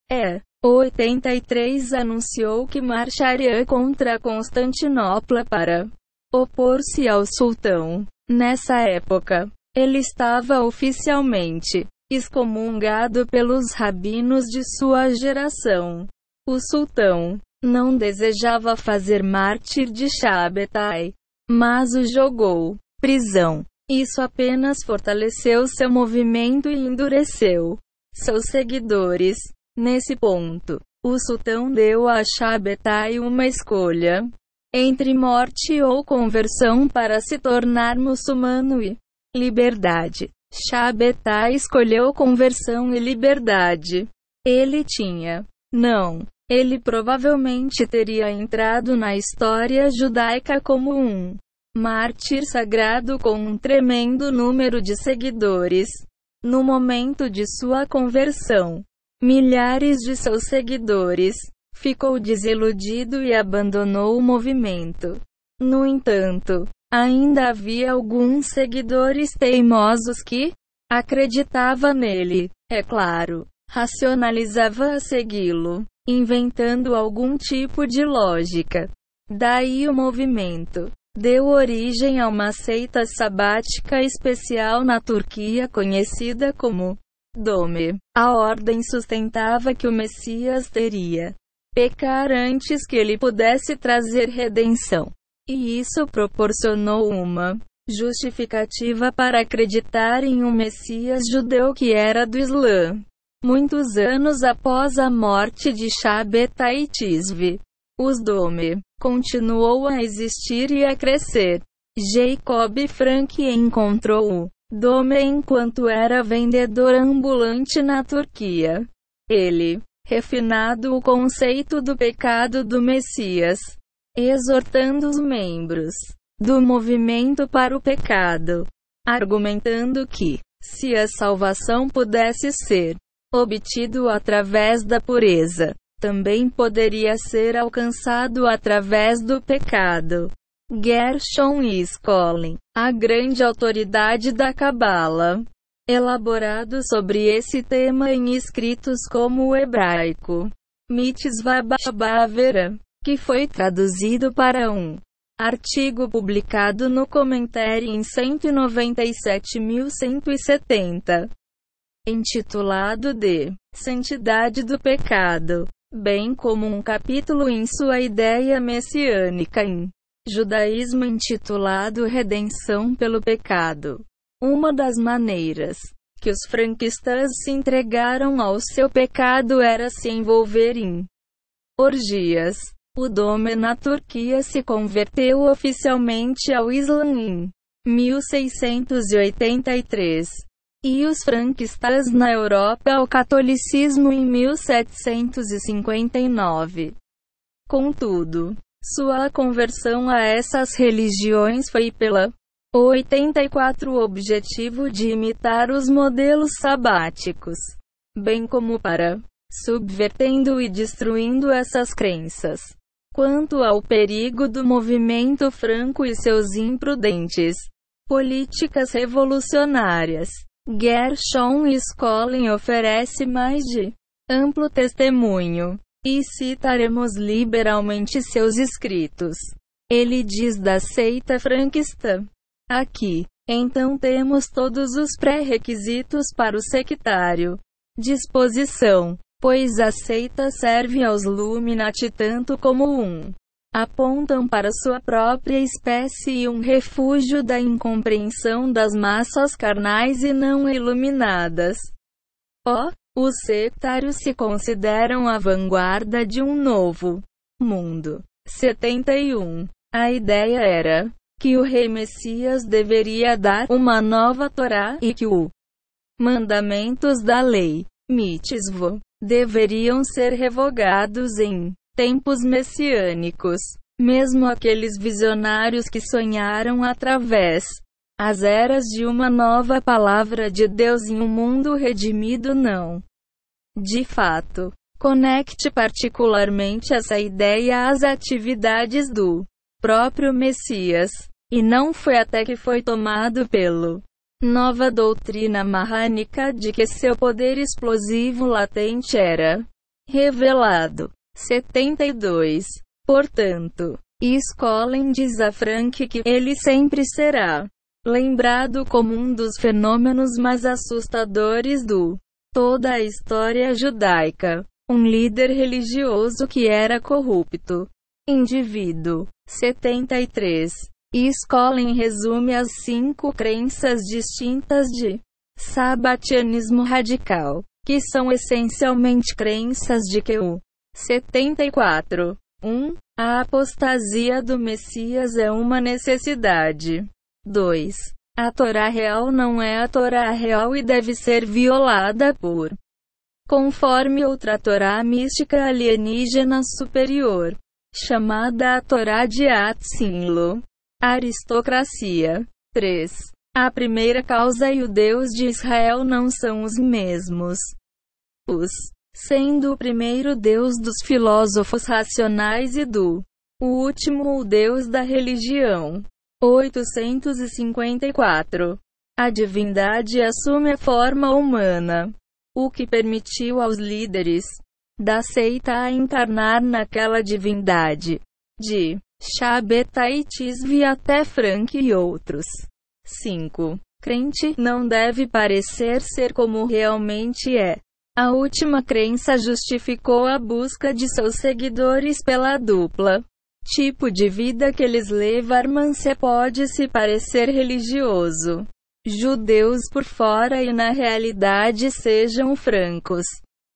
É 83 anunciou que marcharia contra Constantinopla para opor-se ao sultão. Nessa época, ele estava oficialmente excomungado pelos rabinos de sua geração. O sultão não desejava fazer mártir de Shabetai, mas o jogou prisão. Isso apenas fortaleceu seu movimento e endureceu seus seguidores. Nesse ponto, o sultão deu a Shabetai uma escolha entre morte ou conversão para se tornar muçulmano e liberdade. Shabetai escolheu conversão e liberdade. Ele tinha. Não. Ele provavelmente teria entrado na história judaica como um mártir sagrado com um tremendo número de seguidores. No momento de sua conversão, milhares de seus seguidores ficou desiludido e abandonou o movimento. No entanto, ainda havia alguns seguidores teimosos que acreditava nele, é claro, racionalizava a segui-lo, inventando algum tipo de lógica. Daí o movimento deu origem a uma seita sabática especial na Turquia conhecida como Dome. A ordem sustentava que o Messias teria pecar antes que ele pudesse trazer redenção. E isso proporcionou uma justificativa para acreditar em um Messias judeu que era do Islã. Muitos anos após a morte de Shabetai Tisvi, os Dome continuou a existir e a crescer. Jacob Frank encontrou o Dome enquanto era vendedor ambulante na Turquia. Ele, refinado o conceito do pecado do Messias, exortando os membros do movimento para o pecado, argumentando que, se a salvação pudesse ser obtido através da pureza, também poderia ser alcançado através do pecado. Gershon Scholem, a grande autoridade da Cabala, elaborado sobre esse tema em escritos como o hebraico Mitzvah Bavera, que foi traduzido para um artigo publicado no Comentário em 197.170, intitulado de Santidade do Pecado bem como um capítulo em sua ideia messiânica em Judaísmo intitulado Redenção pelo Pecado. Uma das maneiras que os franquistas se entregaram ao seu pecado era se envolver em orgias. O Dome na Turquia se converteu oficialmente ao Islã em 1683 e os franquistas na Europa ao catolicismo em 1759. Contudo, sua conversão a essas religiões foi pela 84 o objetivo de imitar os modelos sabáticos, bem como para subvertendo e destruindo essas crenças. Quanto ao perigo do movimento franco e seus imprudentes políticas revolucionárias, Gershon Scholem oferece mais de amplo testemunho, e citaremos liberalmente seus escritos. Ele diz da seita franquista. Aqui, então temos todos os pré-requisitos para o sectário. Disposição, pois a seita serve aos Luminati tanto como um apontam para sua própria espécie e um refúgio da incompreensão das massas carnais e não iluminadas. Oh, os sectários se consideram a vanguarda de um novo mundo. 71. A ideia era que o rei Messias deveria dar uma nova Torá e que os mandamentos da lei, mitzvot, deveriam ser revogados em tempos messiânicos. Mesmo aqueles visionários que sonharam através as eras de uma nova palavra de Deus em um mundo redimido não. De fato, conecte particularmente essa ideia às atividades do próprio Messias, e não foi até que foi tomado pelo nova doutrina marrânica de que seu poder explosivo latente era revelado. 72. Portanto, Scollen diz a Frank que ele sempre será lembrado como um dos fenômenos mais assustadores do toda a história judaica. Um líder religioso que era corrupto. Indivíduo. 73. Scollen resume as cinco crenças distintas de sabatianismo radical, que são essencialmente crenças de que o 74. 1. A apostasia do Messias é uma necessidade. 2. A Torá real não é a Torá real e deve ser violada por conforme outra Torá mística alienígena superior, chamada a Torá de Atsinlo. Aristocracia. 3. A primeira causa e o Deus de Israel não são os mesmos. Os, sendo o primeiro Deus dos filósofos racionais e do último o Deus da religião. 854. A divindade assume a forma humana, o que permitiu aos líderes da seita a encarnar naquela divindade. De Shabetai Tisvi até Frank e outros. 5. Crente não deve parecer ser como realmente é. A última crença justificou a busca de seus seguidores pela dupla tipo de vida que eles levam se pode se parecer religioso. Judeus por fora e na realidade sejam francos.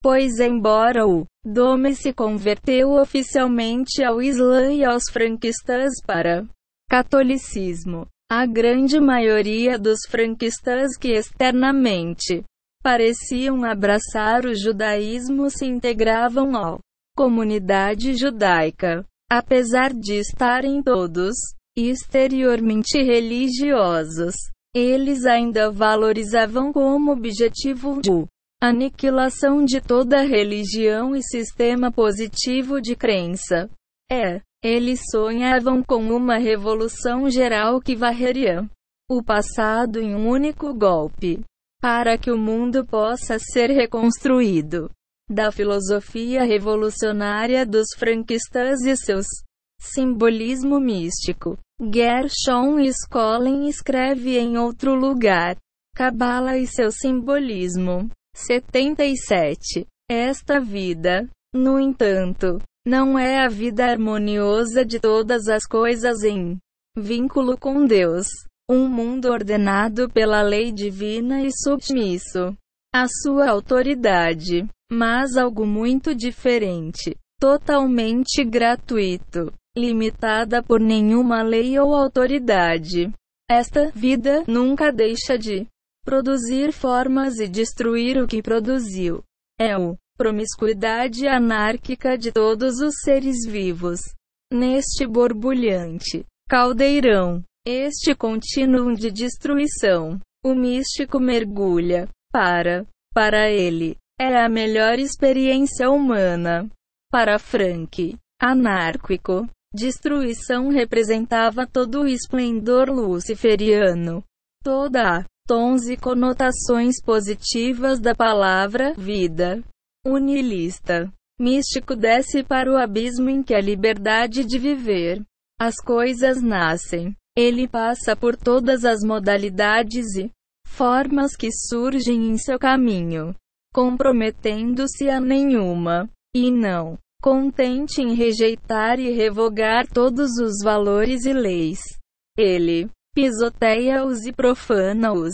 Pois embora o Dome se converteu oficialmente ao Islã e aos franquistas para catolicismo, a grande maioria dos franquistas que externamente pareciam abraçar o judaísmo se integravam à comunidade judaica. Apesar de estarem todos exteriormente religiosos, eles ainda valorizavam como objetivo o aniquilação de toda religião e sistema positivo de crença. É, eles sonhavam com uma revolução geral que varreria o passado em um único golpe, para que o mundo possa ser reconstruído. Da filosofia revolucionária dos franquistas e seus simbolismo místico. Gershon Schollen escreve em outro lugar. Cabala e seu simbolismo. 77. Esta vida, no entanto, não é a vida harmoniosa de todas as coisas em vínculo com Deus, um mundo ordenado pela lei divina e submisso à sua autoridade, mas algo muito diferente, totalmente gratuito, limitada por nenhuma lei ou autoridade. Esta vida nunca deixa de produzir formas e destruir o que produziu. É o promiscuidade anárquica de todos os seres vivos. Neste borbulhante caldeirão, este contínuo de destruição, o místico mergulha para, para ele, é a melhor experiência humana. Para Frank, anárquico, destruição representava todo o esplendor luciferiano. Toda a tons e conotações positivas da palavra vida. Unilista. Místico desce para o abismo em que a liberdade de viver. As coisas nascem. Ele passa por todas as modalidades e formas que surgem em seu caminho, comprometendo-se a nenhuma, e não contente em rejeitar e revogar todos os valores e leis. Ele pisoteia-os e profana-os,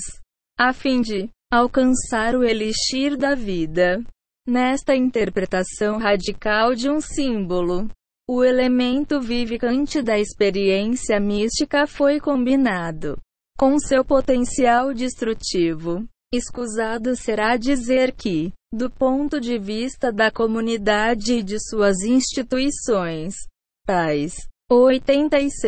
a fim de alcançar o elixir da vida. Nesta interpretação radical de um símbolo, o elemento vivificante da experiência mística foi combinado com seu potencial destrutivo. Escusado será dizer que, do ponto de vista da comunidade e de suas instituições, tais 86